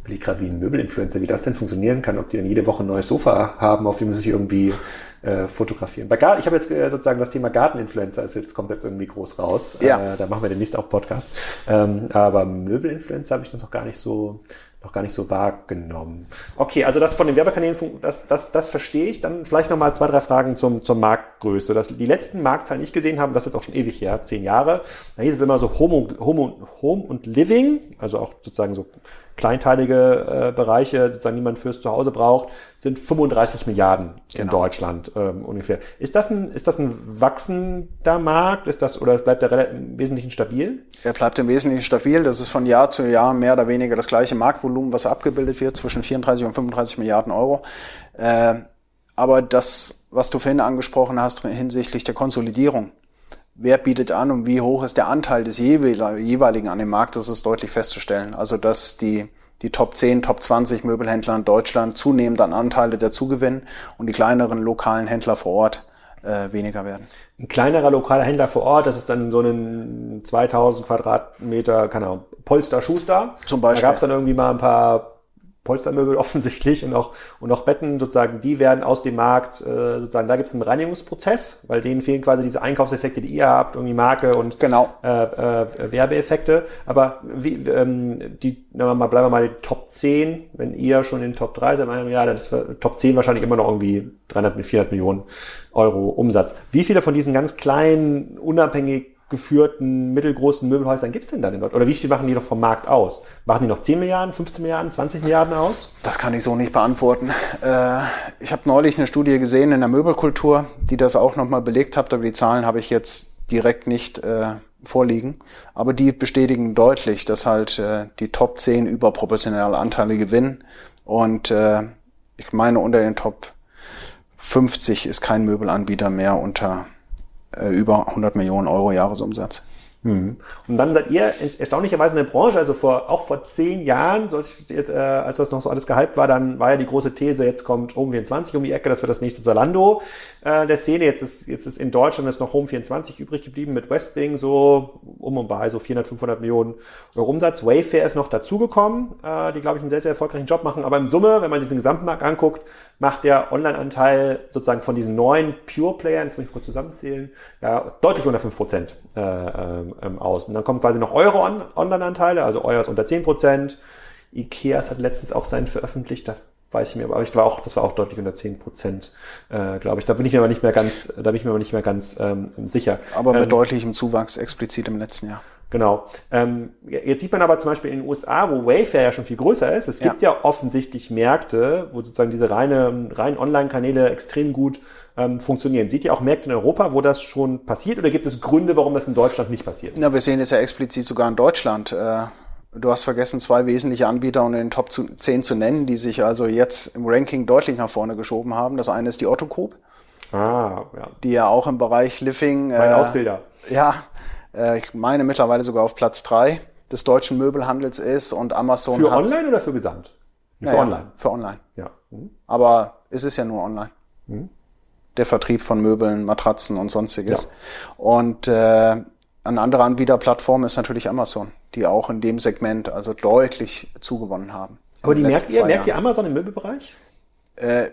Liege gerade wie ein Möbelinfluencer, wie das denn funktionieren kann, ob die dann jede Woche ein neues Sofa haben, auf dem sie sich irgendwie äh, fotografieren. Bei Garten, ich habe jetzt äh, sozusagen das Thema Garteninfluencer, ist jetzt, kommt jetzt irgendwie groß raus. Ja. Äh, da machen wir demnächst auch Podcast. Ähm, aber Möbelinfluencer habe ich das noch gar nicht so noch gar nicht so wahrgenommen. Okay, also das von den Werbekanälen, das, das, das verstehe ich. Dann vielleicht nochmal zwei, drei Fragen zum, zur Marktgröße. Das, die letzten Marktzahlen, die ich gesehen habe, das ist jetzt auch schon ewig her, zehn Jahre. Da hieß es immer so Home, Home, Home und Living, also auch sozusagen so kleinteilige äh, Bereiche, sozusagen, die man fürs Zuhause braucht, sind 35 Milliarden genau. in Deutschland ähm, ungefähr. Ist das ein, ist das ein wachsender Markt? Ist das, oder bleibt der im Wesentlichen stabil? Er bleibt im Wesentlichen stabil. Das ist von Jahr zu Jahr mehr oder weniger das gleiche Marktvolumen, was abgebildet wird, zwischen 34 und 35 Milliarden Euro. Äh, aber das, was du vorhin angesprochen hast hinsichtlich der Konsolidierung, wer bietet an und wie hoch ist der Anteil des jeweiligen an dem Markt, das ist deutlich festzustellen. Also dass die, die Top 10, Top 20 Möbelhändler in Deutschland zunehmend an Anteile dazugewinnen und die kleineren lokalen Händler vor Ort äh, weniger werden. Ein kleinerer lokaler Händler vor Ort, das ist dann so ein 2000 Quadratmeter, keine Ahnung, Polster Schuster. Zum Beispiel. Da gab es dann irgendwie mal ein paar Polstermöbel offensichtlich und auch, und auch Betten sozusagen, die werden aus dem Markt, äh, sozusagen, da gibt es einen Reinigungsprozess, weil denen fehlen quasi diese Einkaufseffekte, die ihr habt, irgendwie Marke und genau. äh, äh, Werbeeffekte. Aber wie, ähm, die, na, mal, bleiben wir mal die Top 10, wenn ihr schon in den Top 3 seid, ja, dann ist Top 10 wahrscheinlich immer noch irgendwie 300, 400 Millionen Euro Umsatz. Wie viele von diesen ganz kleinen, unabhängig geführten mittelgroßen Möbelhäusern gibt es denn da denn dort? Oder wie viel machen die doch vom Markt aus? Machen die noch 10 Milliarden, 15 Milliarden, 20 Milliarden aus? Das kann ich so nicht beantworten. Äh, ich habe neulich eine Studie gesehen in der Möbelkultur, die das auch nochmal belegt hat, aber die Zahlen habe ich jetzt direkt nicht äh, vorliegen. Aber die bestätigen deutlich, dass halt äh, die Top 10 überproportionale Anteile gewinnen. Und ich meine, unter den Top 50 ist kein Möbelanbieter mehr unter äh, über 100 Millionen Euro Jahresumsatz. Hm. Und dann seid ihr erstaunlicherweise in der Branche, also vor, auch vor zehn Jahren, so jetzt, äh, als das noch so alles gehypt war, dann war ja die große These, jetzt kommt Home24 um die Ecke, das wird das nächste Zalando äh, der Szene. Jetzt ist, jetzt ist in Deutschland ist noch Home24 übrig geblieben mit Westwing, so um und bei so 400, 500 Millionen Euro Umsatz. Wayfair ist noch dazugekommen, äh, die, glaube ich, einen sehr, sehr erfolgreichen Job machen. Aber im Summe, wenn man diesen Gesamtmarkt anguckt, macht der Online-Anteil sozusagen von diesen neuen Pure-Playern, jetzt muss ich kurz zusammenzählen, ja, deutlich unter 5 Prozent. Äh, ähm, ähm, aus. Und dann kommen quasi noch eure On Online-Anteile, also euer ist unter 10%. Ikeas hat letztens auch seinen veröffentlicht, da weiß ich mir, aber ich war auch, das war auch deutlich unter 10 Prozent, äh, glaube ich. Da bin ich mir aber nicht mehr ganz, da bin ich mir aber nicht mehr ganz ähm, sicher. Aber mit ähm, deutlichem Zuwachs explizit im letzten Jahr. Genau. Ähm, jetzt sieht man aber zum Beispiel in den USA, wo Wayfair ja schon viel größer ist, es gibt ja, ja offensichtlich Märkte, wo sozusagen diese reine, reinen Online-Kanäle extrem gut ähm, funktionieren. Seht ihr auch Märkte in Europa, wo das schon passiert oder gibt es Gründe, warum das in Deutschland nicht passiert? Na, wir sehen es ja explizit sogar in Deutschland. Äh, du hast vergessen, zwei wesentliche Anbieter unter den Top 10 zu nennen, die sich also jetzt im Ranking deutlich nach vorne geschoben haben. Das eine ist die Otto Group. Ah, ja. Die ja auch im Bereich Living. Mein äh, Ausbilder. Ja, ich meine mittlerweile sogar auf Platz drei des deutschen Möbelhandels ist und Amazon. Für online oder für Gesamt? Für naja, online. Für online. Ja. Mhm. Aber es ist ja nur online. Mhm der Vertrieb von Möbeln, Matratzen und sonstiges. Ja. Und äh, eine andere Anbieterplattform ist natürlich Amazon, die auch in dem Segment also deutlich zugewonnen haben. Aber die merkt ihr, merkt ihr Amazon im Möbelbereich? Äh,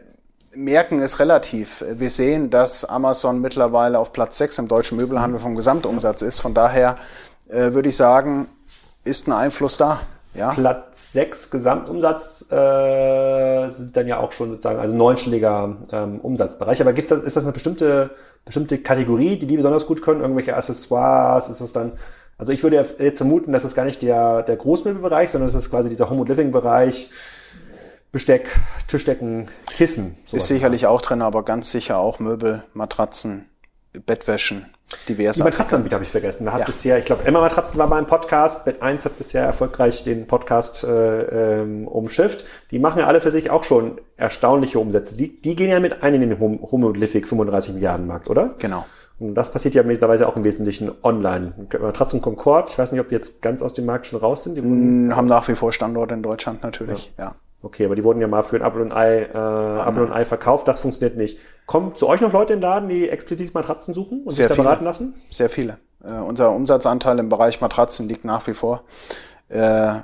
merken ist relativ. Wir sehen, dass Amazon mittlerweile auf Platz 6 im deutschen Möbelhandel vom Gesamtumsatz ist. Von daher äh, würde ich sagen, ist ein Einfluss da. Ja. Platz 6 Gesamtumsatz äh, sind dann ja auch schon sozusagen, also neunstelliger ähm, Umsatzbereich. Aber gibt's da, ist das eine bestimmte, bestimmte Kategorie, die die besonders gut können? Irgendwelche Accessoires? Ist das dann, also ich würde jetzt vermuten, dass das gar nicht der, der Großmöbelbereich, sondern das ist quasi dieser Home- und Living-Bereich. Besteck, Tischdecken, Kissen. Ist sicherlich auch drin, aber ganz sicher auch Möbel, Matratzen, Bettwäschen, diverse. Die Matratzenanbieter habe ich vergessen. Da hat ja. bisher, ich glaube, Emma Matratzen war beim Podcast. Bett 1 hat bisher erfolgreich den Podcast äh, ähm, umschifft. Die machen ja alle für sich auch schon erstaunliche Umsätze. Die, die gehen ja mit ein in den Homolithic 35 Milliarden Markt, oder? Genau. Und das passiert ja mittlerweile auch im Wesentlichen online. Matratzen Concord, ich weiß nicht, ob die jetzt ganz aus dem Markt schon raus sind. Die hm, haben nach wie vor Standorte in Deutschland natürlich, ja. ja. Okay, aber die wurden ja mal für ein Apple und Ei, äh, Apple und Ei verkauft. Das funktioniert nicht. Kommen zu euch noch Leute in den Laden, die explizit Matratzen suchen und Sehr sich da beraten lassen? Sehr viele. Äh, unser Umsatzanteil im Bereich Matratzen liegt nach wie vor. Äh,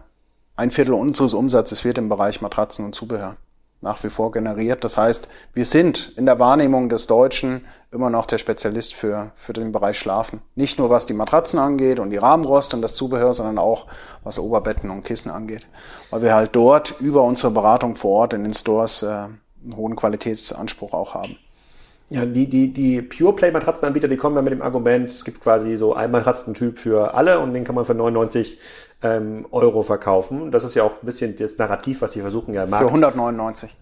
ein Viertel unseres Umsatzes wird im Bereich Matratzen und Zubehör nach wie vor generiert. Das heißt, wir sind in der Wahrnehmung des Deutschen immer noch der Spezialist für, für den Bereich Schlafen. Nicht nur was die Matratzen angeht und die Rahmenrost und das Zubehör, sondern auch was Oberbetten und Kissen angeht. Weil wir halt dort über unsere Beratung vor Ort in den Stores äh, einen hohen Qualitätsanspruch auch haben. Ja, die, die, die Pure Play Matratzenanbieter, die kommen ja mit dem Argument, es gibt quasi so einen Matratzentyp für alle und den kann man für 99 ähm, Euro verkaufen. Das ist ja auch ein bisschen das Narrativ, was sie versuchen ja. Markt. Für 199.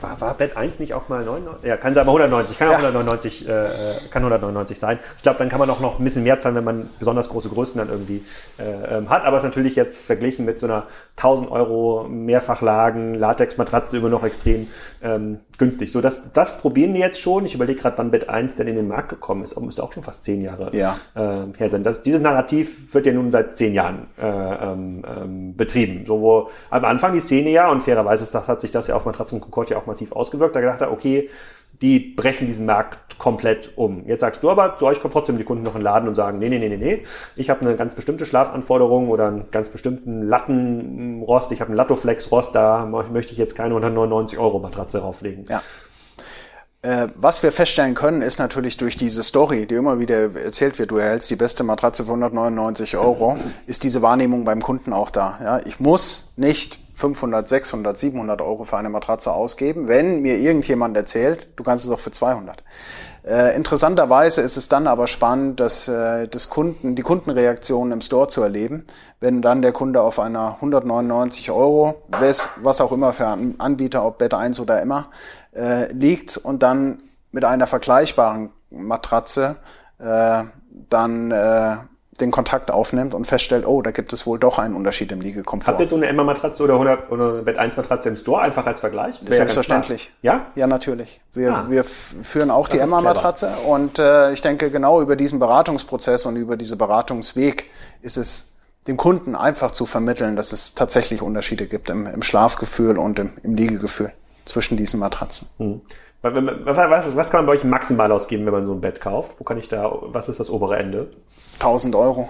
War, war Bett 1 nicht auch mal 99? Ja, kann sein, aber 190. Kann auch ja. 199, äh, kann 199 sein. Ich glaube, dann kann man auch noch ein bisschen mehr zahlen, wenn man besonders große Größen dann irgendwie äh, ähm, hat. Aber es ist natürlich jetzt verglichen mit so einer 1000 Euro Mehrfachlagen, Latex-Matratze immer noch extrem ähm, günstig. So, das, das probieren die jetzt schon. Ich überlege gerade, wann Bett 1 denn in den Markt gekommen ist. Müsste auch schon fast zehn Jahre ja. äh, her sein. Das, dieses Narrativ wird ja nun seit zehn Jahren äh, ähm, ähm, betrieben. So, wo am Anfang die Szene ja, und fairerweise ist das, hat sich das ja auf Matratzen Concord ja auch massiv ausgewirkt, da gedacht hat, okay, die brechen diesen Markt komplett um. Jetzt sagst du aber, zu euch kommen trotzdem die Kunden noch in den Laden und sagen, nee, nee, nee, nee, nee, ich habe eine ganz bestimmte Schlafanforderung oder einen ganz bestimmten Lattenrost, ich habe einen Lattoflex-Rost, da möchte ich jetzt keine 199 Euro Matratze drauflegen. Ja. Äh, was wir feststellen können, ist natürlich durch diese Story, die immer wieder erzählt wird, du erhältst die beste Matratze für 199 Euro, ist diese Wahrnehmung beim Kunden auch da. Ja, ich muss nicht 500, 600, 700 Euro für eine Matratze ausgeben, wenn mir irgendjemand erzählt, du kannst es auch für 200. Äh, interessanterweise ist es dann aber spannend, dass äh, das Kunden, die Kundenreaktion im Store zu erleben, wenn dann der Kunde auf einer 199 Euro, was, was auch immer für einen Anbieter, ob Bett 1 oder immer, äh, liegt und dann mit einer vergleichbaren Matratze äh, dann äh, den Kontakt aufnimmt und feststellt, oh, da gibt es wohl doch einen Unterschied im Liegekomfort. Habt ihr so eine Emma-Matratze oder, 100, oder eine Bett 1 Matratze im Store einfach als Vergleich? Wäre Selbstverständlich. Ja? Ja, natürlich. Wir, ah. wir führen auch das die Emma-Matratze und äh, ich denke, genau über diesen Beratungsprozess und über diesen Beratungsweg ist es dem Kunden einfach zu vermitteln, dass es tatsächlich Unterschiede gibt im, im Schlafgefühl und im, im Liegegefühl zwischen diesen Matratzen. Hm. Was, was kann man bei euch maximal ausgeben, wenn man so ein Bett kauft? Wo kann ich da, was ist das obere Ende? 1000 Euro.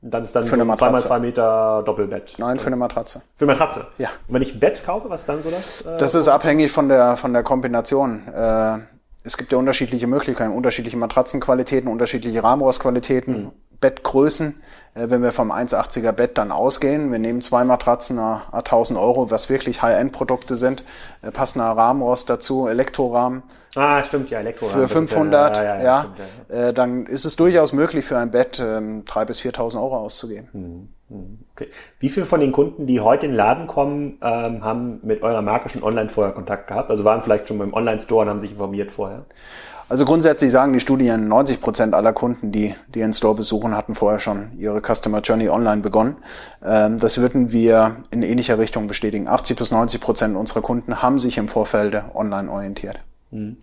Und dann ist dann für so ein 2x2 Meter Doppelbett. Nein, für eine Matratze. Für eine Matratze? Ja. Und wenn ich ein Bett kaufe, was ist dann so das? Äh, das ist abhängig von der, von der Kombination. Äh, es gibt ja unterschiedliche Möglichkeiten, unterschiedliche Matratzenqualitäten, unterschiedliche Rahmenrostqualitäten, mhm. Bettgrößen. Äh, wenn wir vom 1,80er Bett dann ausgehen, wir nehmen zwei Matratzen a 1000 Euro, was wirklich High-End-Produkte sind, äh, passender Rahmenrost dazu, Elektrorahmen. Ah, stimmt, ja, Elektrorahmen. Für 500, ja, ja, ja, ja, stimmt, äh, dann ist es durchaus möglich für ein Bett ähm, 3.000 bis 4.000 Euro auszugeben. Hm, hm, okay. Wie viele von den Kunden, die heute in den Laden kommen, ähm, haben mit eurer Marke schon online vorher Kontakt gehabt? Also waren vielleicht schon beim Online-Store und haben sich informiert vorher? Also grundsätzlich sagen die Studien, 90 Prozent aller Kunden, die, die einen Store besuchen, hatten vorher schon ihre Customer Journey online begonnen. Ähm, das würden wir in ähnlicher Richtung bestätigen. 80 bis 90 Prozent unserer Kunden haben sich im Vorfeld online orientiert. Hm.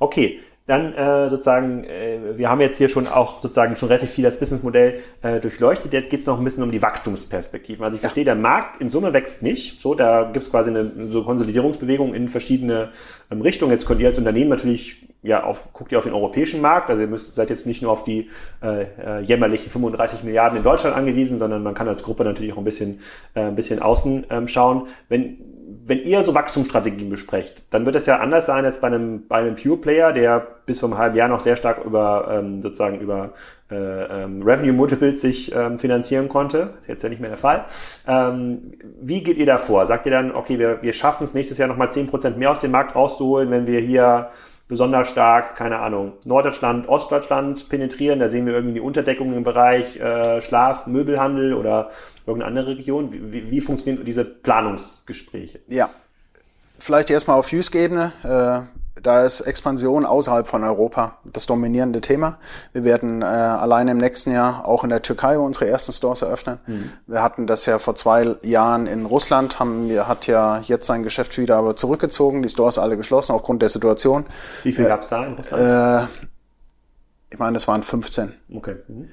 Okay, dann äh, sozusagen, äh, wir haben jetzt hier schon auch sozusagen schon relativ viel das Businessmodell äh, durchleuchtet. Jetzt geht es noch ein bisschen um die Wachstumsperspektiven. Also ich ja. verstehe, der Markt in Summe wächst nicht. So, da gibt es quasi eine so Konsolidierungsbewegung in verschiedene ähm, Richtungen. Jetzt könnt ihr als Unternehmen natürlich ja, auf, guckt ihr auf den europäischen Markt. Also ihr müsst, seid jetzt nicht nur auf die äh, äh jämmerlichen 35 Milliarden in Deutschland angewiesen, sondern man kann als Gruppe natürlich auch ein bisschen, äh, ein bisschen außen ähm, schauen. Wenn wenn ihr so Wachstumsstrategien besprecht, dann wird es ja anders sein als bei einem, bei einem Pure Player, der bis vor einem halben Jahr noch sehr stark über ähm, sozusagen über äh, ähm, Revenue Multiples sich ähm, finanzieren konnte. ist jetzt ja nicht mehr der Fall. Ähm, wie geht ihr da vor? Sagt ihr dann, okay, wir, wir schaffen es nächstes Jahr nochmal 10% mehr aus dem Markt rauszuholen, wenn wir hier besonders stark, keine Ahnung, Norddeutschland, Ostdeutschland penetrieren. Da sehen wir irgendwie die Unterdeckung im Bereich äh, Schlaf, Möbelhandel oder irgendeine andere Region. Wie, wie funktionieren diese Planungsgespräche? Ja, vielleicht erstmal auf Use-Ebene. Da ist Expansion außerhalb von Europa das dominierende Thema. Wir werden äh, alleine im nächsten Jahr auch in der Türkei unsere ersten Stores eröffnen. Mhm. Wir hatten das ja vor zwei Jahren in Russland, haben wir hat ja jetzt sein Geschäft wieder aber zurückgezogen, die Stores alle geschlossen aufgrund der Situation. Wie viel äh, gab es da in Russland? Äh, ich meine, das waren 15. Okay. Mhm.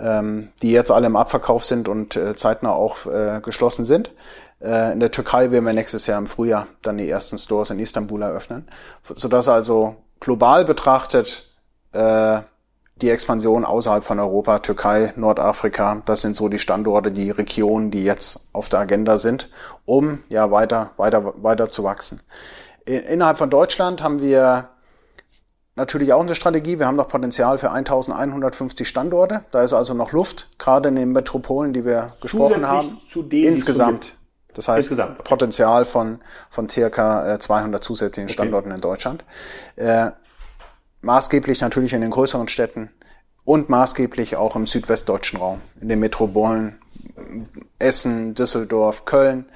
Ähm, die jetzt alle im Abverkauf sind und äh, zeitnah auch äh, geschlossen sind. Äh, in der Türkei werden wir nächstes Jahr im Frühjahr dann die ersten Stores in Istanbul eröffnen, sodass also global betrachtet äh, die Expansion außerhalb von Europa, Türkei, Nordafrika, das sind so die Standorte, die Regionen, die jetzt auf der Agenda sind, um ja weiter, weiter, weiter zu wachsen. Innerhalb von Deutschland haben wir natürlich auch eine Strategie. Wir haben noch Potenzial für 1150 Standorte. Da ist also noch Luft, gerade in den Metropolen, die wir gesprochen haben. Zu denen, Insgesamt. Das heißt, Insgesamt. Potenzial von, von circa 200 äh, zusätzlichen Standorten okay. in Deutschland. Äh, maßgeblich natürlich in den größeren Städten und maßgeblich auch im südwestdeutschen Raum, in den Metropolen Essen, Düsseldorf, Köln,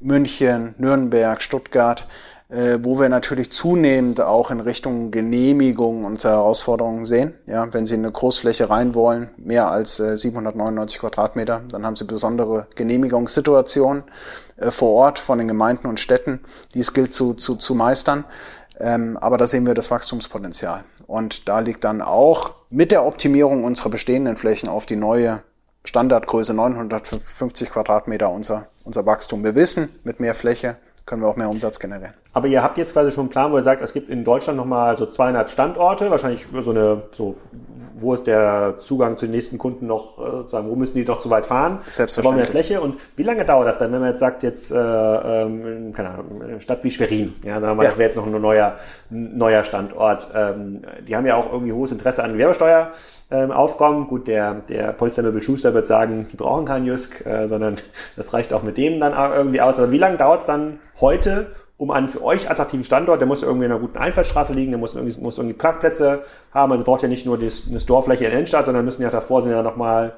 München, Nürnberg, Stuttgart äh, wo wir natürlich zunehmend auch in Richtung Genehmigung unsere Herausforderungen sehen. Ja, wenn Sie in eine Großfläche rein wollen, mehr als äh, 799 Quadratmeter, dann haben Sie besondere Genehmigungssituationen äh, vor Ort von den Gemeinden und Städten, die es gilt zu, zu, zu meistern. Ähm, aber da sehen wir das Wachstumspotenzial. Und da liegt dann auch mit der Optimierung unserer bestehenden Flächen auf die neue Standardgröße 950 Quadratmeter unser, unser Wachstum. Wir wissen, mit mehr Fläche können wir auch mehr Umsatz generieren. Aber ihr habt jetzt quasi schon einen Plan, wo ihr sagt, es gibt in Deutschland nochmal so 200 Standorte, wahrscheinlich so eine, so, wo ist der Zugang zu den nächsten Kunden noch, äh, sozusagen, wo müssen die noch zu weit fahren? Selbstverständlich. Da brauchen wir Fläche und wie lange dauert das dann, wenn man jetzt sagt, jetzt, äh, ähm, keine Ahnung, eine Stadt wie Schwerin, ja, wir mal, ja. das wäre jetzt noch ein neuer, neuer Standort. Ähm, die haben ja auch irgendwie hohes Interesse an Gewerbesteuer ähm, aufkommen. Gut, der, der Polstermöbel Schuster wird sagen, die brauchen keinen Jusk, äh, sondern das reicht auch mit dem dann irgendwie aus. Aber wie lange dauert es dann heute, um einen für euch attraktiven Standort, der muss irgendwie in einer guten Einfallstraße liegen, der muss irgendwie, muss irgendwie Parkplätze haben, also braucht ja nicht nur das, eine Storefläche in der Innenstadt, sondern müssen ja davor sind ja nochmal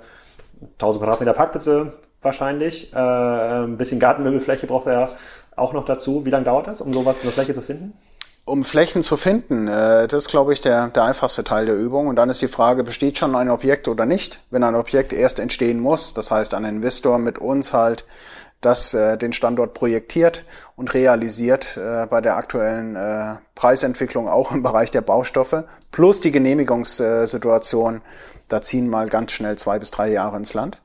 1000 Quadratmeter Parkplätze wahrscheinlich. Äh, ein bisschen Gartenmöbelfläche braucht er auch noch dazu. Wie lange dauert das, um sowas, eine Fläche zu finden? Um Flächen zu finden, äh, das ist, glaube ich, der, der einfachste Teil der Übung. Und dann ist die Frage, besteht schon ein Objekt oder nicht? Wenn ein Objekt erst entstehen muss, das heißt, ein Investor mit uns halt das äh, den Standort projektiert und realisiert äh, bei der aktuellen äh, Preisentwicklung auch im Bereich der Baustoffe, plus die Genehmigungssituation, da ziehen mal ganz schnell zwei bis drei Jahre ins Land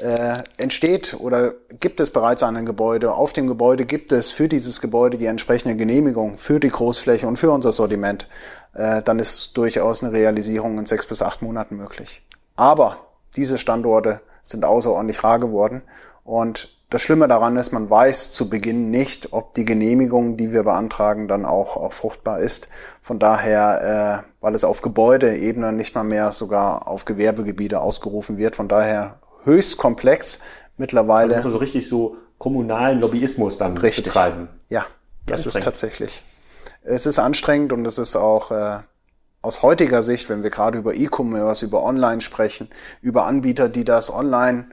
äh, entsteht oder gibt es bereits ein Gebäude. Auf dem Gebäude gibt es für dieses Gebäude die entsprechende Genehmigung für die Großfläche und für unser Sortiment. Äh, dann ist durchaus eine Realisierung in sechs bis acht Monaten möglich. Aber diese Standorte sind außerordentlich rar geworden und das Schlimme daran ist, man weiß zu Beginn nicht, ob die Genehmigung, die wir beantragen, dann auch, auch fruchtbar ist. Von daher, äh, weil es auf Gebäudeebene nicht mal mehr sogar auf Gewerbegebiete ausgerufen wird, von daher höchst komplex mittlerweile. Also so richtig so kommunalen Lobbyismus dann richtig. betreiben. Ja, das ist tatsächlich. Es ist anstrengend und es ist auch äh, aus heutiger Sicht, wenn wir gerade über E-Commerce, über Online sprechen, über Anbieter, die das online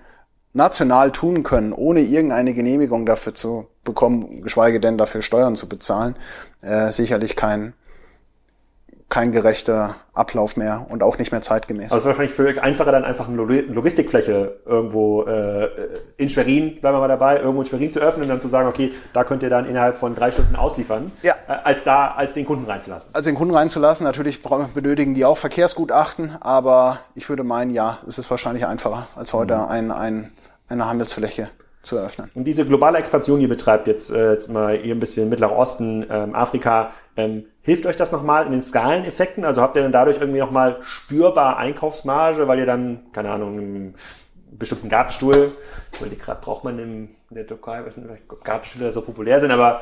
national tun können, ohne irgendeine Genehmigung dafür zu bekommen, geschweige denn dafür Steuern zu bezahlen, äh, sicherlich kein kein gerechter Ablauf mehr und auch nicht mehr zeitgemäß. Also es ist wahrscheinlich für euch einfacher, dann einfach eine Logistikfläche irgendwo äh, in Schwerin, bleiben wir mal dabei, irgendwo in Schwerin zu öffnen und dann zu sagen, okay, da könnt ihr dann innerhalb von drei Stunden ausliefern, ja. äh, als da, als den Kunden reinzulassen. Als den Kunden reinzulassen, natürlich benötigen die auch Verkehrsgutachten, aber ich würde meinen, ja, es ist wahrscheinlich einfacher, als heute mhm. ein, ein, eine Handelsfläche zu eröffnen. Und diese globale Expansion, die ihr betreibt, jetzt, äh, jetzt mal hier ein bisschen Mittlerer Osten, ähm, Afrika, ähm, hilft euch das nochmal in den Skaleneffekten? Also habt ihr dann dadurch irgendwie nochmal spürbar Einkaufsmarge, weil ihr dann, keine Ahnung, einen bestimmten Gartenstuhl, ich überlege gerade, braucht man in der Türkei, weiß nicht, ob Gartenstühle so populär sind, aber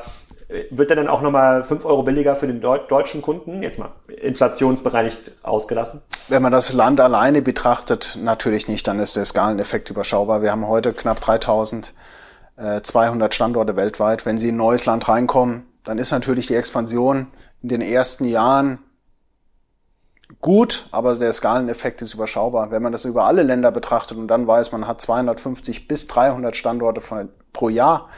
wird der dann auch nochmal fünf Euro billiger für den deutschen Kunden? Jetzt mal inflationsbereinigt ausgelassen. Wenn man das Land alleine betrachtet, natürlich nicht, dann ist der Skaleneffekt überschaubar. Wir haben heute knapp 3200 äh, Standorte weltweit. Wenn Sie in ein neues Land reinkommen, dann ist natürlich die Expansion in den ersten Jahren gut, aber der Skaleneffekt ist überschaubar. Wenn man das über alle Länder betrachtet und dann weiß, man hat 250 bis 300 Standorte von, pro Jahr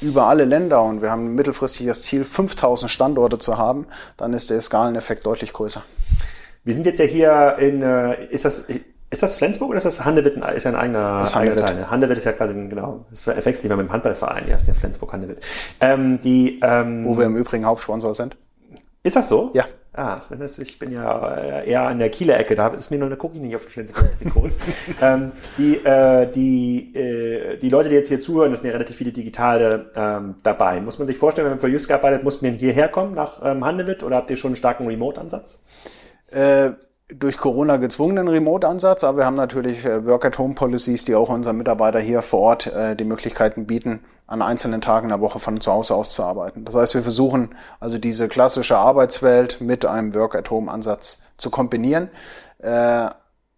über alle Länder und wir haben mittelfristig das Ziel, 5000 Standorte zu haben, dann ist der Skaleneffekt deutlich größer. Wir sind jetzt ja hier in, äh, ist das, ist das Flensburg oder ist das Handewitt? Ist ja ein eigener, das eigener Teil. Handewitt ist ja quasi, genau, das verwechselt nicht mehr mit dem Handballverein, ja, ist der Flensburg Handewitt. Ähm, die, ähm, Wo wir im Übrigen Hauptsponsor sind. Ist das so? Ja. Ah, Sven, ich bin ja äh, eher an der Kieler Ecke, da ist mir nur eine Cookie nicht auf ähm, die, äh, die, äh, die Leute, die jetzt hier zuhören, das sind ja relativ viele Digitale ähm, dabei. Muss man sich vorstellen, wenn man für Just arbeitet, muss man hierher kommen nach ähm, Handewitt oder habt ihr schon einen starken Remote-Ansatz? Äh, durch Corona gezwungenen Remote-Ansatz, aber wir haben natürlich äh, Work-at-Home-Policies, die auch unseren Mitarbeiter hier vor Ort äh, die Möglichkeiten bieten, an einzelnen Tagen der Woche von zu Hause aus zu arbeiten. Das heißt, wir versuchen also diese klassische Arbeitswelt mit einem Work-at-Home-Ansatz zu kombinieren. Äh,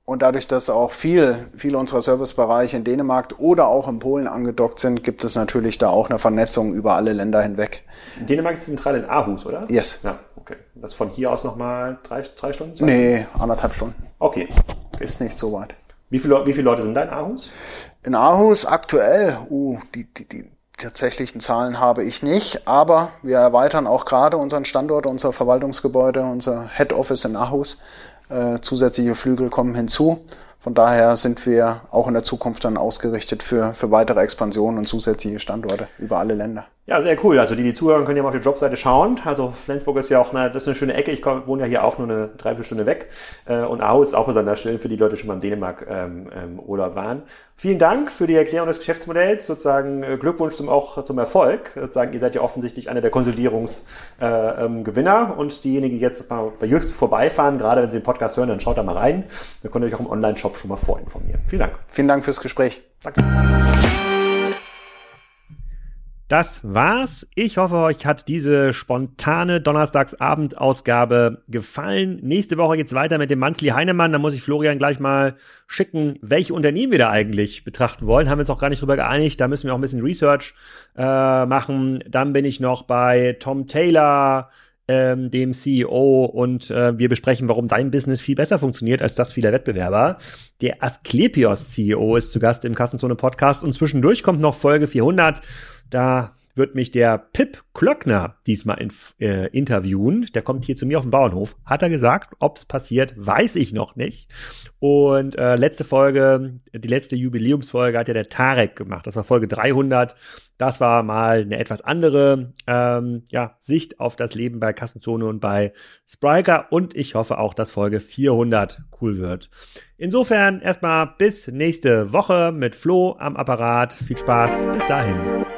und dadurch, dass auch viel, viele unserer Servicebereiche in Dänemark oder auch in Polen angedockt sind, gibt es natürlich da auch eine Vernetzung über alle Länder hinweg. Dänemark ist zentral in Aarhus, oder? Yes. Ja, okay. Das von hier aus nochmal drei, drei Stunden? Zwei nee, anderthalb Stunden. Okay. Ist nicht so weit. Wie viele, wie viele Leute sind da in Aarhus? In Aarhus aktuell, uh, die, die, die tatsächlichen Zahlen habe ich nicht, aber wir erweitern auch gerade unseren Standort, unser Verwaltungsgebäude, unser Head Office in Aarhus äh, zusätzliche Flügel kommen hinzu. Von daher sind wir auch in der Zukunft dann ausgerichtet für, für weitere Expansionen und zusätzliche Standorte über alle Länder. Ja, sehr cool. Also die, die zuhören, können ja mal auf die Jobseite schauen. Also Flensburg ist ja auch eine, das ist eine schöne Ecke. Ich komm, wohne ja hier auch nur eine Dreiviertelstunde weg. Äh, und Aarhus ist auch besonders schön für die Leute, die schon mal in Dänemark ähm, ähm, Urlaub waren. Vielen Dank für die Erklärung des Geschäftsmodells. Sozusagen äh, Glückwunsch zum auch zum Erfolg. Sozusagen, ihr seid ja offensichtlich einer der Konsolidierungsgewinner. Äh, ähm, Gewinner. und diejenigen, die jetzt mal bei Jüxt vorbeifahren, gerade wenn sie den Podcast hören, dann schaut da mal rein. Dann könnt ihr euch auch im Online-Shop schon mal vorinformieren. Vielen Dank. Vielen Dank fürs Gespräch. Danke. Das war's. Ich hoffe, euch hat diese spontane Donnerstagsabendausgabe gefallen. Nächste Woche geht's weiter mit dem Manzli Heinemann. Da muss ich Florian gleich mal schicken, welche Unternehmen wir da eigentlich betrachten wollen. Haben wir uns auch gar nicht drüber geeinigt. Da müssen wir auch ein bisschen Research äh, machen. Dann bin ich noch bei Tom Taylor, ähm, dem CEO, und äh, wir besprechen, warum sein Business viel besser funktioniert als das vieler Wettbewerber. Der Asklepios CEO ist zu Gast im Kassenzone Podcast und zwischendurch kommt noch Folge 400 da wird mich der Pip Klöckner diesmal in, äh, interviewen. Der kommt hier zu mir auf den Bauernhof. Hat er gesagt, ob's passiert, weiß ich noch nicht. Und äh, letzte Folge, die letzte Jubiläumsfolge hat ja der Tarek gemacht. Das war Folge 300. Das war mal eine etwas andere ähm, ja, Sicht auf das Leben bei Kassenzone und bei Spriker. Und ich hoffe auch, dass Folge 400 cool wird. Insofern erstmal bis nächste Woche mit Flo am Apparat. Viel Spaß. Bis dahin.